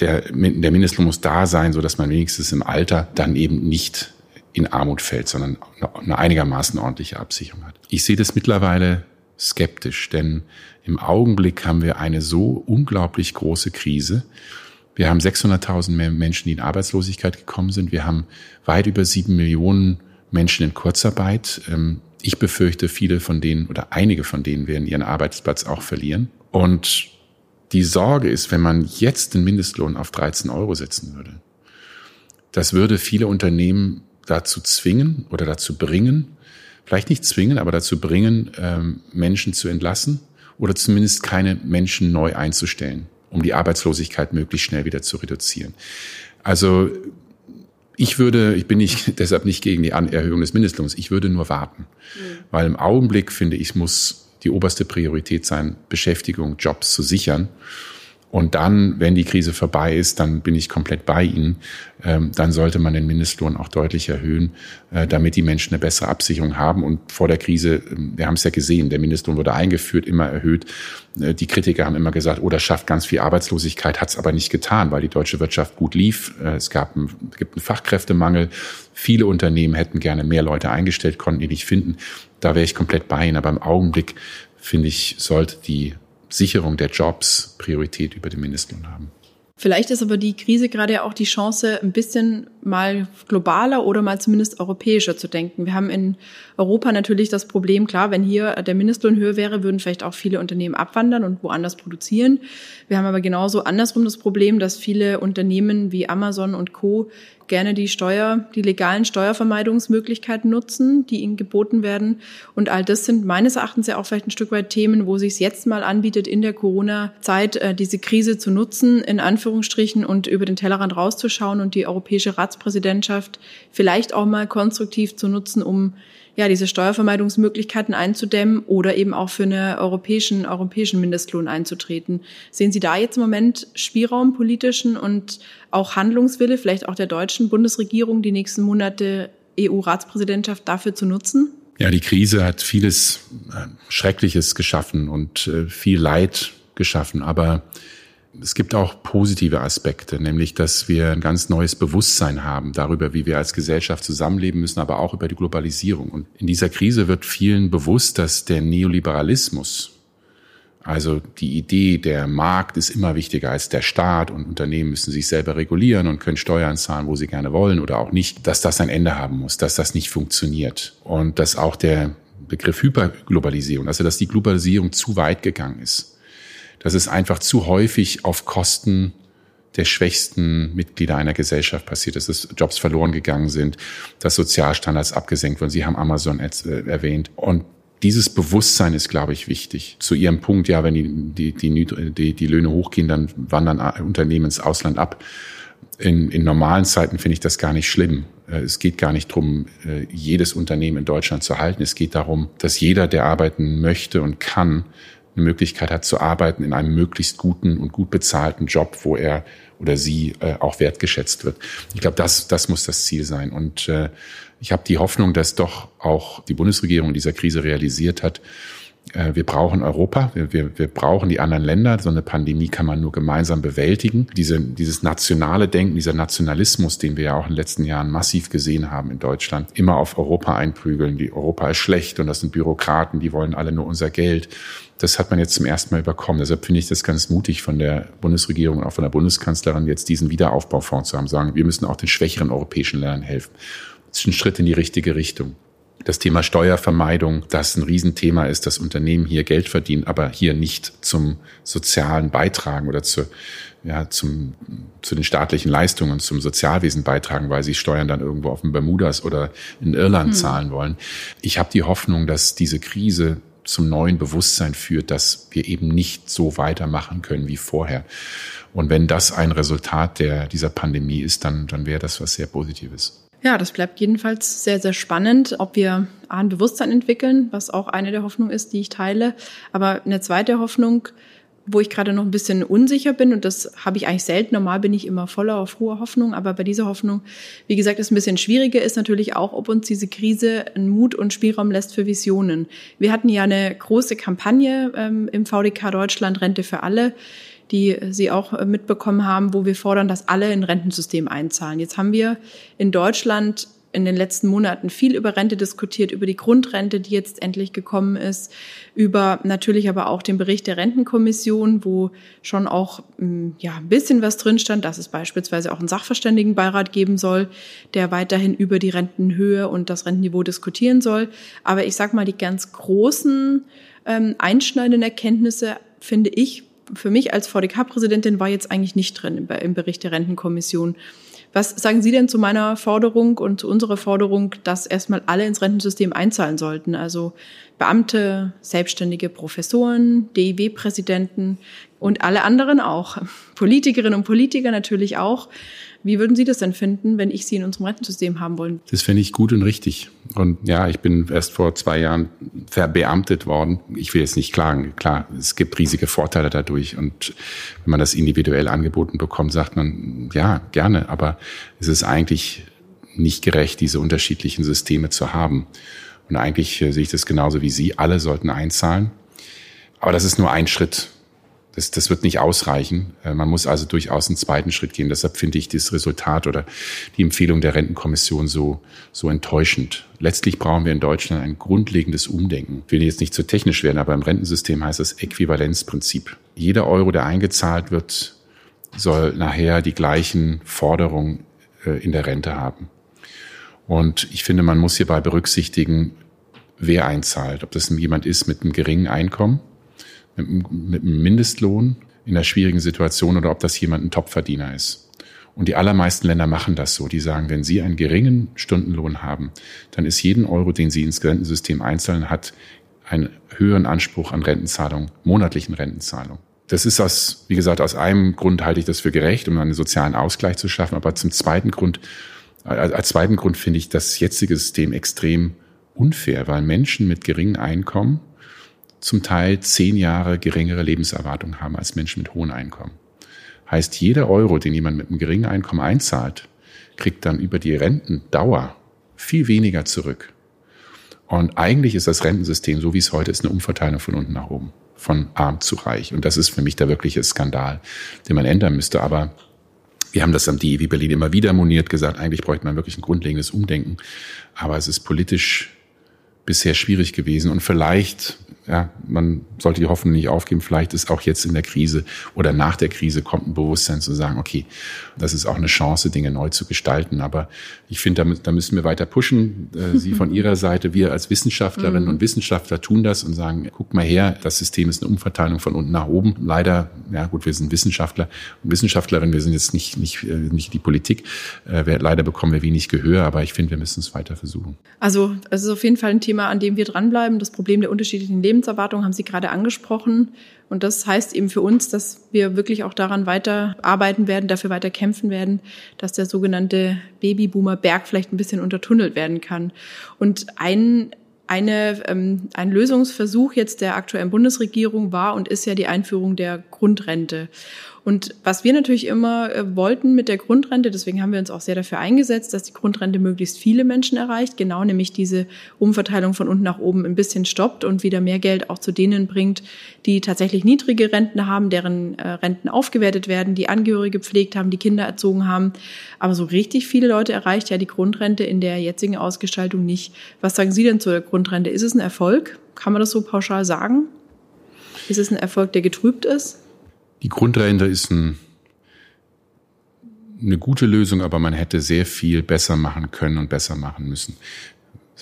Der, der Mindestlohn muss da sein, so dass man wenigstens im Alter dann eben nicht in Armut fällt, sondern eine einigermaßen ordentliche Absicherung hat. Ich sehe das mittlerweile skeptisch, denn im Augenblick haben wir eine so unglaublich große Krise. Wir haben 600.000 mehr Menschen, die in Arbeitslosigkeit gekommen sind. Wir haben weit über sieben Millionen Menschen in Kurzarbeit. Ähm, ich befürchte, viele von denen oder einige von denen werden ihren Arbeitsplatz auch verlieren. Und die Sorge ist, wenn man jetzt den Mindestlohn auf 13 Euro setzen würde, das würde viele Unternehmen dazu zwingen oder dazu bringen, vielleicht nicht zwingen, aber dazu bringen, ähm, Menschen zu entlassen oder zumindest keine Menschen neu einzustellen, um die Arbeitslosigkeit möglichst schnell wieder zu reduzieren. Also ich würde, ich bin nicht, deshalb nicht gegen die Erhöhung des Mindestlohns, ich würde nur warten. Mhm. Weil im Augenblick, finde ich, muss die oberste Priorität sein, Beschäftigung, Jobs zu sichern. Und dann, wenn die Krise vorbei ist, dann bin ich komplett bei Ihnen. Ähm, dann sollte man den Mindestlohn auch deutlich erhöhen, äh, damit die Menschen eine bessere Absicherung haben. Und vor der Krise, ähm, wir haben es ja gesehen, der Mindestlohn wurde eingeführt, immer erhöht. Äh, die Kritiker haben immer gesagt, oh, das schafft ganz viel Arbeitslosigkeit, hat es aber nicht getan, weil die deutsche Wirtschaft gut lief. Äh, es gab einen, gibt einen Fachkräftemangel. Viele Unternehmen hätten gerne mehr Leute eingestellt, konnten die nicht finden. Da wäre ich komplett bei Ihnen. Aber im Augenblick, finde ich, sollte die Sicherung der Jobs Priorität über den Mindestlohn haben. Vielleicht ist aber die Krise gerade auch die Chance, ein bisschen mal globaler oder mal zumindest europäischer zu denken. Wir haben in Europa natürlich das Problem, klar, wenn hier der Mindestlohn höher wäre, würden vielleicht auch viele Unternehmen abwandern und woanders produzieren. Wir haben aber genauso andersrum das Problem, dass viele Unternehmen wie Amazon und Co gerne die Steuer, die legalen Steuervermeidungsmöglichkeiten nutzen, die ihnen geboten werden. Und all das sind meines Erachtens ja auch vielleicht ein Stück weit Themen, wo sich es jetzt mal anbietet, in der Corona-Zeit äh, diese Krise zu nutzen, in Anführungsstrichen, und über den Tellerrand rauszuschauen und die europäische Ratspräsidentschaft vielleicht auch mal konstruktiv zu nutzen, um ja, diese Steuervermeidungsmöglichkeiten einzudämmen oder eben auch für einen europäischen, europäischen Mindestlohn einzutreten. Sehen Sie da jetzt im Moment Spielraum politischen und auch Handlungswille, vielleicht auch der deutschen Bundesregierung, die nächsten Monate EU-Ratspräsidentschaft dafür zu nutzen? Ja, die Krise hat vieles äh, Schreckliches geschaffen und äh, viel Leid geschaffen, aber es gibt auch positive Aspekte, nämlich dass wir ein ganz neues Bewusstsein haben darüber, wie wir als Gesellschaft zusammenleben müssen, aber auch über die Globalisierung. Und in dieser Krise wird vielen bewusst, dass der Neoliberalismus, also die Idee, der Markt ist immer wichtiger als der Staat und Unternehmen müssen sich selber regulieren und können Steuern zahlen, wo sie gerne wollen oder auch nicht, dass das ein Ende haben muss, dass das nicht funktioniert und dass auch der Begriff Hyperglobalisierung, also dass die Globalisierung zu weit gegangen ist dass es einfach zu häufig auf Kosten der schwächsten Mitglieder einer Gesellschaft passiert ist, dass Jobs verloren gegangen sind, dass Sozialstandards abgesenkt wurden. Sie haben Amazon äh, erwähnt. Und dieses Bewusstsein ist, glaube ich, wichtig. Zu Ihrem Punkt, ja, wenn die, die, die, die, Löhne hochgehen, dann wandern Unternehmen ins Ausland ab. In, in normalen Zeiten finde ich das gar nicht schlimm. Äh, es geht gar nicht darum, äh, jedes Unternehmen in Deutschland zu halten. Es geht darum, dass jeder, der arbeiten möchte und kann, eine Möglichkeit hat zu arbeiten in einem möglichst guten und gut bezahlten Job, wo er oder sie äh, auch wertgeschätzt wird. Ich glaube, das, das muss das Ziel sein. Und äh, ich habe die Hoffnung, dass doch auch die Bundesregierung in dieser Krise realisiert hat, äh, wir brauchen Europa, wir, wir, wir brauchen die anderen Länder. So eine Pandemie kann man nur gemeinsam bewältigen. Diese, dieses nationale Denken, dieser Nationalismus, den wir ja auch in den letzten Jahren massiv gesehen haben in Deutschland, immer auf Europa einprügeln. Die Europa ist schlecht und das sind Bürokraten, die wollen alle nur unser Geld. Das hat man jetzt zum ersten Mal überkommen. Deshalb finde ich das ganz mutig von der Bundesregierung und auch von der Bundeskanzlerin, jetzt diesen Wiederaufbaufonds zu haben, sagen, wir müssen auch den schwächeren europäischen Ländern helfen. Das ist ein Schritt in die richtige Richtung das Thema Steuervermeidung, das ein Riesenthema ist, dass Unternehmen hier Geld verdienen, aber hier nicht zum sozialen Beitragen oder zu, ja, zum, zu den staatlichen Leistungen, zum Sozialwesen beitragen, weil sie Steuern dann irgendwo auf den Bermudas oder in Irland hm. zahlen wollen. Ich habe die Hoffnung, dass diese Krise zum neuen Bewusstsein führt, dass wir eben nicht so weitermachen können wie vorher. Und wenn das ein Resultat der, dieser Pandemie ist, dann, dann wäre das was sehr Positives. Ja, das bleibt jedenfalls sehr, sehr spannend, ob wir ein Bewusstsein entwickeln, was auch eine der Hoffnungen ist, die ich teile. Aber eine zweite Hoffnung, wo ich gerade noch ein bisschen unsicher bin, und das habe ich eigentlich selten, normal bin ich immer voller auf hohe Hoffnung, aber bei dieser Hoffnung, wie gesagt, ist ein bisschen schwieriger, ist natürlich auch, ob uns diese Krise einen Mut und Spielraum lässt für Visionen. Wir hatten ja eine große Kampagne ähm, im VDK Deutschland, Rente für alle, die Sie auch äh, mitbekommen haben, wo wir fordern, dass alle in Rentensystem einzahlen. Jetzt haben wir in Deutschland in den letzten Monaten viel über Rente diskutiert, über die Grundrente, die jetzt endlich gekommen ist, über natürlich aber auch den Bericht der Rentenkommission, wo schon auch mm, ja ein bisschen was drin stand, dass es beispielsweise auch einen Sachverständigenbeirat geben soll, der weiterhin über die Rentenhöhe und das Rentenniveau diskutieren soll. Aber ich sag mal, die ganz großen ähm, einschneidenden Erkenntnisse finde ich für mich als VDK-Präsidentin war jetzt eigentlich nicht drin im Bericht der Rentenkommission. Was sagen Sie denn zu meiner Forderung und zu unserer Forderung, dass erstmal alle ins Rentensystem einzahlen sollten? Also Beamte, selbstständige Professoren, DIW-Präsidenten und alle anderen auch. Politikerinnen und Politiker natürlich auch. Wie würden Sie das denn finden, wenn ich Sie in unserem Rentensystem haben wollen? Das fände ich gut und richtig. Und ja, ich bin erst vor zwei Jahren verbeamtet worden. Ich will jetzt nicht klagen. Klar, es gibt riesige Vorteile dadurch. Und wenn man das individuell angeboten bekommt, sagt man, ja, gerne. Aber es ist eigentlich nicht gerecht, diese unterschiedlichen Systeme zu haben. Und eigentlich äh, sehe ich das genauso wie Sie. Alle sollten einzahlen. Aber das ist nur ein Schritt. Das, das wird nicht ausreichen. Äh, man muss also durchaus einen zweiten Schritt gehen. Deshalb finde ich das Resultat oder die Empfehlung der Rentenkommission so, so enttäuschend. Letztlich brauchen wir in Deutschland ein grundlegendes Umdenken. Ich will jetzt nicht zu technisch werden, aber im Rentensystem heißt das Äquivalenzprinzip. Jeder Euro, der eingezahlt wird, soll nachher die gleichen Forderungen äh, in der Rente haben. Und ich finde, man muss hierbei berücksichtigen, wer einzahlt. Ob das jemand ist mit einem geringen Einkommen, mit einem Mindestlohn in einer schwierigen Situation oder ob das jemand ein Topverdiener ist. Und die allermeisten Länder machen das so. Die sagen, wenn Sie einen geringen Stundenlohn haben, dann ist jeden Euro, den Sie ins Rentensystem einzahlen, hat einen höheren Anspruch an Rentenzahlung, monatlichen Rentenzahlung. Das ist aus, wie gesagt, aus einem Grund halte ich das für gerecht, um einen sozialen Ausgleich zu schaffen. Aber zum zweiten Grund als zweiten Grund finde ich das jetzige System extrem unfair, weil Menschen mit geringen Einkommen zum Teil zehn Jahre geringere Lebenserwartung haben als Menschen mit hohen Einkommen. Heißt, jeder Euro, den jemand mit einem geringen Einkommen einzahlt, kriegt dann über die Rentendauer viel weniger zurück. Und eigentlich ist das Rentensystem, so wie es heute ist, eine Umverteilung von unten nach oben, von arm zu reich. Und das ist für mich der wirkliche Skandal, den man ändern müsste. Aber wir haben das am DEW Berlin immer wieder moniert, gesagt, eigentlich bräuchte man wirklich ein grundlegendes Umdenken. Aber es ist politisch bisher schwierig gewesen. Und vielleicht ja, man sollte die Hoffnung nicht aufgeben. Vielleicht ist auch jetzt in der Krise oder nach der Krise kommt ein Bewusstsein zu sagen, okay, das ist auch eine Chance, Dinge neu zu gestalten. Aber ich finde, da, da, müssen wir weiter pushen. Äh, Sie von Ihrer Seite, wir als Wissenschaftlerinnen mhm. und Wissenschaftler tun das und sagen, guck mal her, das System ist eine Umverteilung von unten nach oben. Leider, ja gut, wir sind Wissenschaftler und Wissenschaftlerinnen, wir sind jetzt nicht, nicht, äh, nicht die Politik. Äh, leider bekommen wir wenig Gehör, aber ich finde, wir müssen es weiter versuchen. Also es ist auf jeden Fall ein Thema, an dem wir dranbleiben. Das Problem der unterschiedlichen Lebens Lebenserwartung haben Sie gerade angesprochen. Und das heißt eben für uns, dass wir wirklich auch daran weiter arbeiten werden, dafür weiter kämpfen werden, dass der sogenannte Babyboomer Berg vielleicht ein bisschen untertunnelt werden kann. Und ein eine, ähm, ein Lösungsversuch jetzt der aktuellen Bundesregierung war und ist ja die Einführung der Grundrente. Und was wir natürlich immer äh, wollten mit der Grundrente, deswegen haben wir uns auch sehr dafür eingesetzt, dass die Grundrente möglichst viele Menschen erreicht, genau nämlich diese Umverteilung von unten nach oben ein bisschen stoppt und wieder mehr Geld auch zu denen bringt, die tatsächlich niedrige Renten haben, deren äh, Renten aufgewertet werden, die Angehörige gepflegt haben, die Kinder erzogen haben. Aber so richtig viele Leute erreicht ja die Grundrente in der jetzigen Ausgestaltung nicht. Was sagen Sie denn zur Grundrente? Ist es ein Erfolg? Kann man das so pauschal sagen? Ist es ein Erfolg, der getrübt ist? Die Grundrente ist ein, eine gute Lösung, aber man hätte sehr viel besser machen können und besser machen müssen.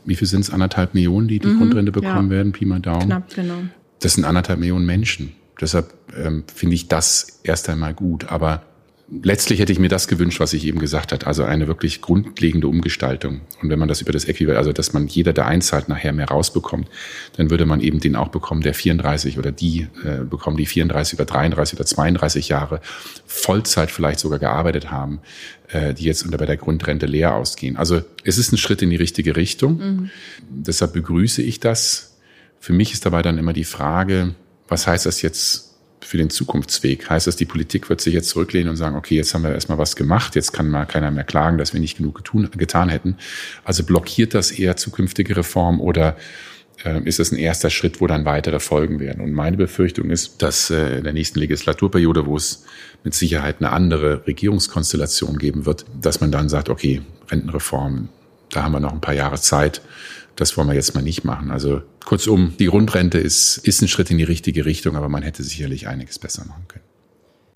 Wie viel sind es? Anderthalb Millionen, die die mhm, Grundrente bekommen ja. werden, Pi mal Daumen? Knapp, genau. Das sind anderthalb Millionen Menschen. Deshalb ähm, finde ich das erst einmal gut. Aber letztlich hätte ich mir das gewünscht, was ich eben gesagt hat, also eine wirklich grundlegende Umgestaltung. Und wenn man das über das Äquivalent, also dass man jeder, der einzahlt, nachher mehr rausbekommt, dann würde man eben den auch bekommen, der 34 oder die äh, bekommen, die 34 oder 33 oder 32 Jahre Vollzeit vielleicht sogar gearbeitet haben, äh, die jetzt unter bei der Grundrente leer ausgehen. Also es ist ein Schritt in die richtige Richtung. Mhm. Deshalb begrüße ich das. Für mich ist dabei dann immer die Frage, was heißt das jetzt für den Zukunftsweg. Heißt das, die Politik wird sich jetzt zurücklehnen und sagen, okay, jetzt haben wir erstmal was gemacht, jetzt kann mal keiner mehr klagen, dass wir nicht genug getun, getan hätten. Also blockiert das eher zukünftige Reformen oder äh, ist es ein erster Schritt, wo dann weitere folgen werden? Und meine Befürchtung ist, dass äh, in der nächsten Legislaturperiode, wo es mit Sicherheit eine andere Regierungskonstellation geben wird, dass man dann sagt, okay, Rentenreform, da haben wir noch ein paar Jahre Zeit das wollen wir jetzt mal nicht machen. Also kurzum, die Grundrente ist, ist ein Schritt in die richtige Richtung, aber man hätte sicherlich einiges besser machen können.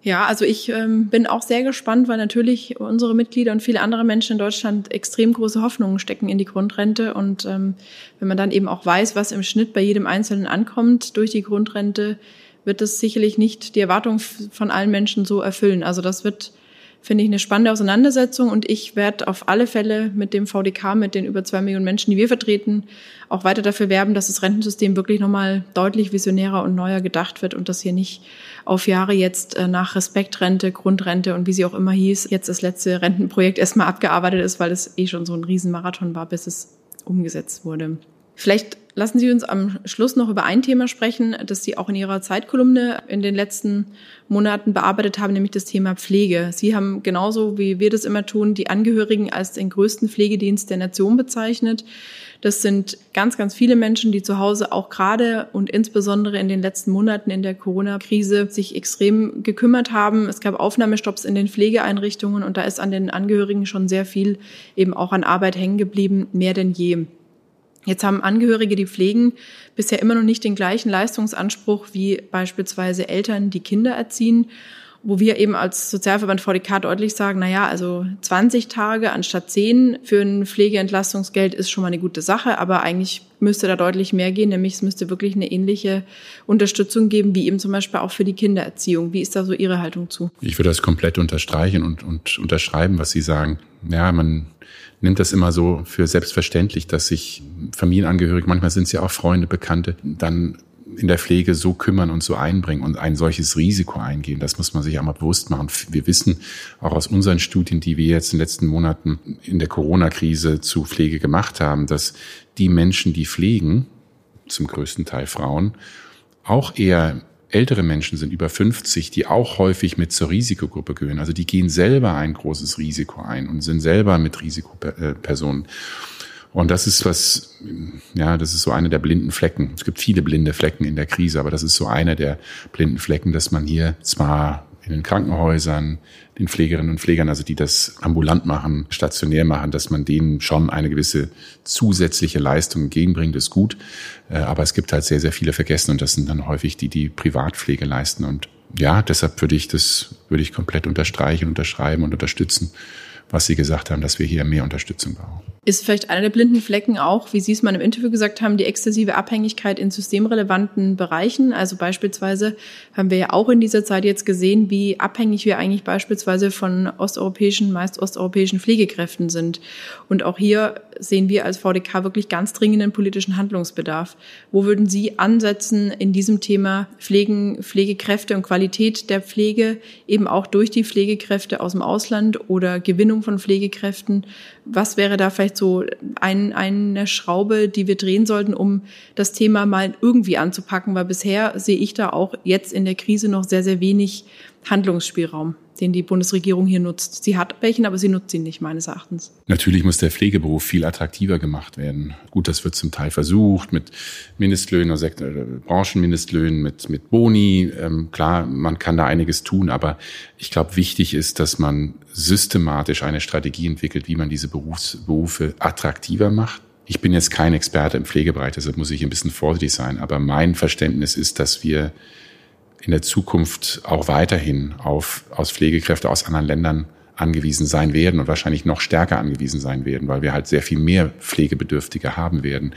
Ja, also ich ähm, bin auch sehr gespannt, weil natürlich unsere Mitglieder und viele andere Menschen in Deutschland extrem große Hoffnungen stecken in die Grundrente. Und ähm, wenn man dann eben auch weiß, was im Schnitt bei jedem Einzelnen ankommt durch die Grundrente, wird das sicherlich nicht die Erwartung von allen Menschen so erfüllen. Also das wird finde ich eine spannende Auseinandersetzung und ich werde auf alle Fälle mit dem VDK, mit den über zwei Millionen Menschen, die wir vertreten, auch weiter dafür werben, dass das Rentensystem wirklich nochmal deutlich visionärer und neuer gedacht wird und dass hier nicht auf Jahre jetzt äh, nach Respektrente, Grundrente und wie sie auch immer hieß, jetzt das letzte Rentenprojekt erstmal abgearbeitet ist, weil es eh schon so ein Riesenmarathon war, bis es umgesetzt wurde. Vielleicht lassen Sie uns am Schluss noch über ein Thema sprechen, das Sie auch in Ihrer Zeitkolumne in den letzten Monaten bearbeitet haben, nämlich das Thema Pflege. Sie haben genauso wie wir das immer tun, die Angehörigen als den größten Pflegedienst der Nation bezeichnet. Das sind ganz, ganz viele Menschen, die zu Hause auch gerade und insbesondere in den letzten Monaten in der Corona-Krise sich extrem gekümmert haben. Es gab Aufnahmestopps in den Pflegeeinrichtungen und da ist an den Angehörigen schon sehr viel eben auch an Arbeit hängen geblieben, mehr denn je. Jetzt haben Angehörige, die pflegen, bisher immer noch nicht den gleichen Leistungsanspruch wie beispielsweise Eltern, die Kinder erziehen wo wir eben als Sozialverband VDK deutlich sagen, na ja, also 20 Tage anstatt 10 für ein Pflegeentlastungsgeld ist schon mal eine gute Sache, aber eigentlich müsste da deutlich mehr gehen, nämlich es müsste wirklich eine ähnliche Unterstützung geben, wie eben zum Beispiel auch für die Kindererziehung. Wie ist da so Ihre Haltung zu? Ich würde das komplett unterstreichen und, und unterschreiben, was Sie sagen. Ja, man nimmt das immer so für selbstverständlich, dass sich Familienangehörige, manchmal sind es ja auch Freunde, Bekannte, dann in der Pflege so kümmern und so einbringen und ein solches Risiko eingehen. Das muss man sich einmal bewusst machen. Wir wissen auch aus unseren Studien, die wir jetzt in den letzten Monaten in der Corona-Krise zu Pflege gemacht haben, dass die Menschen, die pflegen, zum größten Teil Frauen, auch eher ältere Menschen sind, über 50, die auch häufig mit zur Risikogruppe gehören. Also die gehen selber ein großes Risiko ein und sind selber mit Risikopersonen. Und das ist was, ja, das ist so eine der blinden Flecken. Es gibt viele blinde Flecken in der Krise, aber das ist so eine der blinden Flecken, dass man hier zwar in den Krankenhäusern, den Pflegerinnen und Pflegern, also die das ambulant machen, stationär machen, dass man denen schon eine gewisse zusätzliche Leistung entgegenbringt, ist gut. Äh, aber es gibt halt sehr, sehr viele vergessen und das sind dann häufig die, die Privatpflege leisten. Und ja, deshalb würde ich das, würde ich komplett unterstreichen, unterschreiben und unterstützen was Sie gesagt haben, dass wir hier mehr Unterstützung brauchen. Ist vielleicht einer der blinden Flecken auch, wie Sie es mal im Interview gesagt haben, die exzessive Abhängigkeit in systemrelevanten Bereichen? Also beispielsweise haben wir ja auch in dieser Zeit jetzt gesehen, wie abhängig wir eigentlich beispielsweise von osteuropäischen, meist osteuropäischen Pflegekräften sind. Und auch hier sehen wir als VDK wirklich ganz dringenden politischen Handlungsbedarf. Wo würden Sie ansetzen in diesem Thema Pflegen, Pflegekräfte und Qualität der Pflege, eben auch durch die Pflegekräfte aus dem Ausland oder Gewinnung von Pflegekräften? Was wäre da vielleicht so ein, eine Schraube, die wir drehen sollten, um das Thema mal irgendwie anzupacken? Weil bisher sehe ich da auch jetzt in der Krise noch sehr, sehr wenig Handlungsspielraum, den die Bundesregierung hier nutzt. Sie hat welchen, aber sie nutzt ihn nicht, meines Erachtens. Natürlich muss der Pflegeberuf viel attraktiver gemacht werden. Gut, das wird zum Teil versucht mit Mindestlöhnen, oder äh, Branchenmindestlöhnen, mit, mit Boni. Ähm, klar, man kann da einiges tun, aber ich glaube, wichtig ist, dass man systematisch eine Strategie entwickelt, wie man diese Berufs Berufe attraktiver macht. Ich bin jetzt kein Experte im Pflegebereich, deshalb muss ich ein bisschen vorsichtig sein, aber mein Verständnis ist, dass wir in der Zukunft auch weiterhin auf, aus Pflegekräfte aus anderen Ländern angewiesen sein werden und wahrscheinlich noch stärker angewiesen sein werden, weil wir halt sehr viel mehr Pflegebedürftige haben werden.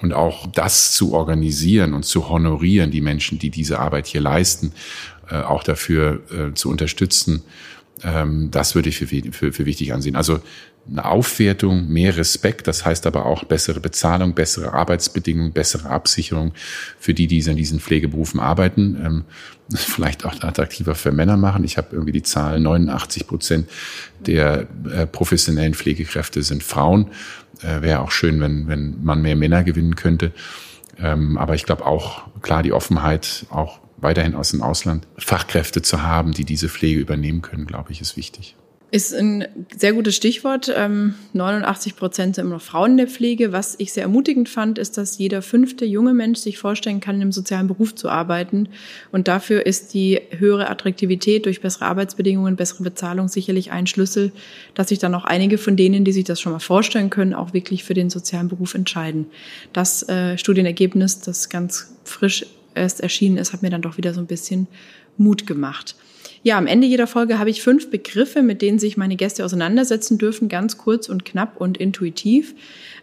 Und auch das zu organisieren und zu honorieren, die Menschen, die diese Arbeit hier leisten, äh, auch dafür äh, zu unterstützen, ähm, das würde ich für, für, für wichtig ansehen. Also eine Aufwertung, mehr Respekt, das heißt aber auch bessere Bezahlung, bessere Arbeitsbedingungen, bessere Absicherung für die, die in diesen Pflegeberufen arbeiten. Ähm, vielleicht auch attraktiver für Männer machen. Ich habe irgendwie die Zahl, 89 Prozent der äh, professionellen Pflegekräfte sind Frauen. Äh, Wäre auch schön, wenn, wenn man mehr Männer gewinnen könnte. Ähm, aber ich glaube auch, klar, die Offenheit, auch weiterhin aus dem Ausland Fachkräfte zu haben, die diese Pflege übernehmen können, glaube ich, ist wichtig. Ist ein sehr gutes Stichwort. 89 ähm, Prozent sind immer noch Frauen in der Pflege. Was ich sehr ermutigend fand, ist, dass jeder fünfte junge Mensch sich vorstellen kann, in einem sozialen Beruf zu arbeiten. Und dafür ist die höhere Attraktivität durch bessere Arbeitsbedingungen, bessere Bezahlung sicherlich ein Schlüssel, dass sich dann auch einige von denen, die sich das schon mal vorstellen können, auch wirklich für den sozialen Beruf entscheiden. Das äh, Studienergebnis, das ganz frisch erst erschienen ist, hat mir dann doch wieder so ein bisschen Mut gemacht. Ja, am Ende jeder Folge habe ich fünf Begriffe, mit denen sich meine Gäste auseinandersetzen dürfen, ganz kurz und knapp und intuitiv.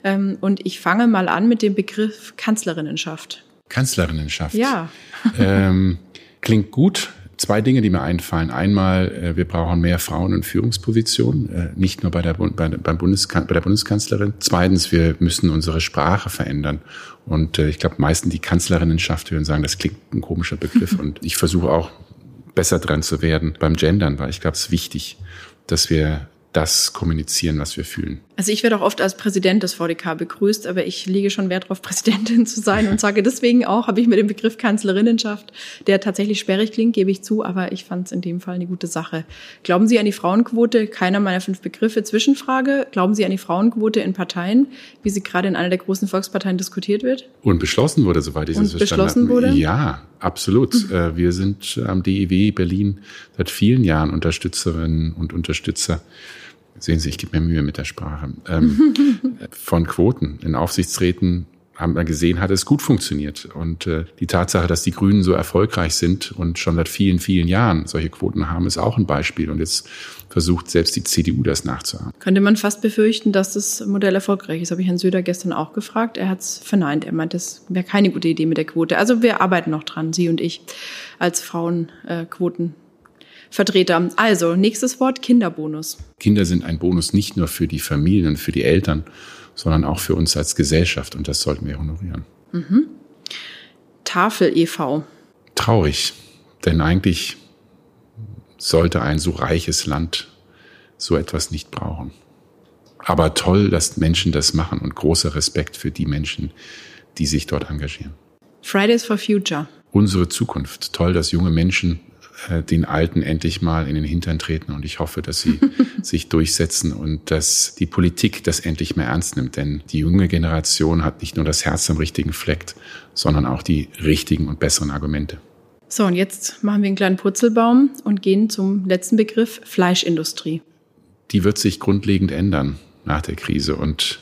Ähm, und ich fange mal an mit dem Begriff Kanzlerinnenschaft. Kanzlerinnenschaft. Ja. ähm, klingt gut. Zwei Dinge, die mir einfallen. Einmal, äh, wir brauchen mehr Frauen in Führungspositionen, äh, nicht nur bei der, bei, beim Bundeskan bei der Bundeskanzlerin. Zweitens, wir müssen unsere Sprache verändern. Und äh, ich glaube, meisten, die Kanzlerinnenschaft hören, sagen, das klingt ein komischer Begriff. Und ich versuche auch besser dran zu werden. Beim Gendern, weil ich glaube, es ist wichtig, dass wir das kommunizieren, was wir fühlen. Also ich werde auch oft als Präsident des VDK begrüßt, aber ich lege schon Wert darauf, Präsidentin zu sein und sage deswegen auch, habe ich mir den Begriff Kanzlerinnenschaft, der tatsächlich sperrig klingt, gebe ich zu, aber ich fand es in dem Fall eine gute Sache. Glauben Sie an die Frauenquote? Keiner meiner fünf Begriffe. Zwischenfrage, glauben Sie an die Frauenquote in Parteien, wie sie gerade in einer der großen Volksparteien diskutiert wird? Und beschlossen wurde, soweit ich das verstanden beschlossen habe. Wurde? Ja, absolut. Mhm. Wir sind am DEW Berlin seit vielen Jahren Unterstützerinnen und Unterstützer Sehen Sie, ich gebe mir Mühe mit der Sprache. Ähm, von Quoten in Aufsichtsräten haben wir gesehen, hat es gut funktioniert. Und äh, die Tatsache, dass die Grünen so erfolgreich sind und schon seit vielen, vielen Jahren solche Quoten haben, ist auch ein Beispiel. Und jetzt versucht selbst die CDU das nachzuahmen. Könnte man fast befürchten, dass das Modell erfolgreich ist. Habe ich Herrn Söder gestern auch gefragt. Er hat es verneint. Er meint, das wäre keine gute Idee mit der Quote. Also wir arbeiten noch dran, Sie und ich als Frauenquoten. Äh, Vertreter. Also, nächstes Wort, Kinderbonus. Kinder sind ein Bonus nicht nur für die Familien, für die Eltern, sondern auch für uns als Gesellschaft und das sollten wir honorieren. Mhm. Tafel e.V. Traurig, denn eigentlich sollte ein so reiches Land so etwas nicht brauchen. Aber toll, dass Menschen das machen und großer Respekt für die Menschen, die sich dort engagieren. Fridays for Future. Unsere Zukunft. Toll, dass junge Menschen äh, den Alten endlich mal in den Hintern treten. Und ich hoffe, dass sie sich durchsetzen und dass die Politik das endlich mehr ernst nimmt. Denn die junge Generation hat nicht nur das Herz am richtigen Fleck, sondern auch die richtigen und besseren Argumente. So, und jetzt machen wir einen kleinen Purzelbaum und gehen zum letzten Begriff Fleischindustrie. Die wird sich grundlegend ändern nach der Krise. Und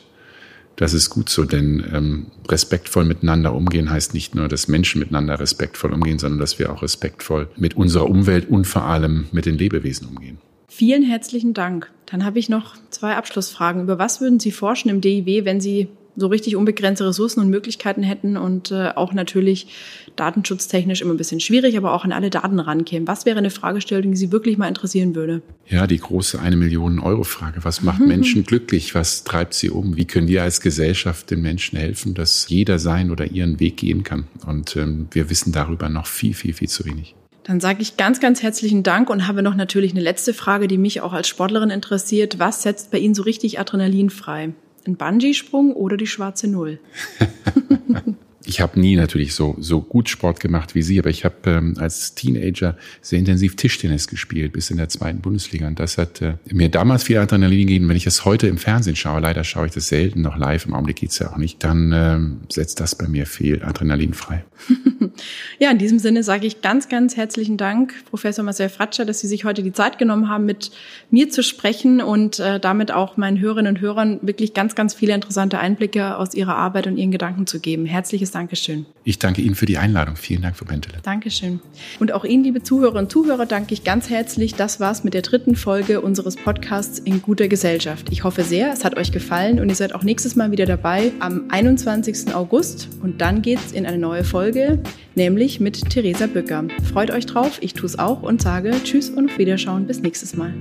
das ist gut so, denn ähm, respektvoll miteinander umgehen heißt nicht nur, dass Menschen miteinander respektvoll umgehen, sondern dass wir auch respektvoll mit unserer Umwelt und vor allem mit den Lebewesen umgehen. Vielen herzlichen Dank. Dann habe ich noch zwei Abschlussfragen. Über was würden Sie forschen im DIW, wenn Sie so richtig unbegrenzte Ressourcen und Möglichkeiten hätten und äh, auch natürlich datenschutztechnisch immer ein bisschen schwierig, aber auch an alle Daten rankämen. Was wäre eine Fragestellung, die Sie wirklich mal interessieren würde? Ja, die große eine Million Euro Frage. Was macht mhm. Menschen glücklich? Was treibt sie um? Wie können wir als Gesellschaft den Menschen helfen, dass jeder sein oder ihren Weg gehen kann? Und ähm, wir wissen darüber noch viel, viel, viel zu wenig. Dann sage ich ganz, ganz herzlichen Dank und habe noch natürlich eine letzte Frage, die mich auch als Sportlerin interessiert. Was setzt bei Ihnen so richtig Adrenalin frei? Ein Bungee-Sprung oder die schwarze Null? ich habe nie natürlich so, so gut Sport gemacht wie Sie, aber ich habe ähm, als Teenager sehr intensiv Tischtennis gespielt, bis in der zweiten Bundesliga. Und das hat äh, mir damals viel Adrenalin gegeben. Wenn ich das heute im Fernsehen schaue, leider schaue ich das selten noch live, im Augenblick geht's ja auch nicht, dann ähm, setzt das bei mir viel Adrenalin frei. ja, in diesem Sinne sage ich ganz, ganz herzlichen Dank, Professor Marcel Fratscher, dass Sie sich heute die Zeit genommen haben, mit mir zu sprechen und äh, damit auch meinen Hörerinnen und Hörern wirklich ganz, ganz viele interessante Einblicke aus Ihrer Arbeit und Ihren Gedanken zu geben. Herzliches Dank. Dankeschön. Ich danke Ihnen für die Einladung. Vielen Dank, Frau Bentele. Dankeschön. Und auch Ihnen, liebe Zuhörerinnen und Zuhörer, danke ich ganz herzlich. Das war's mit der dritten Folge unseres Podcasts in guter Gesellschaft. Ich hoffe sehr, es hat euch gefallen und ihr seid auch nächstes Mal wieder dabei am 21. August. Und dann geht's in eine neue Folge, nämlich mit Theresa Bücker. Freut euch drauf, ich tue es auch und sage Tschüss und auf Wiederschauen. Bis nächstes Mal.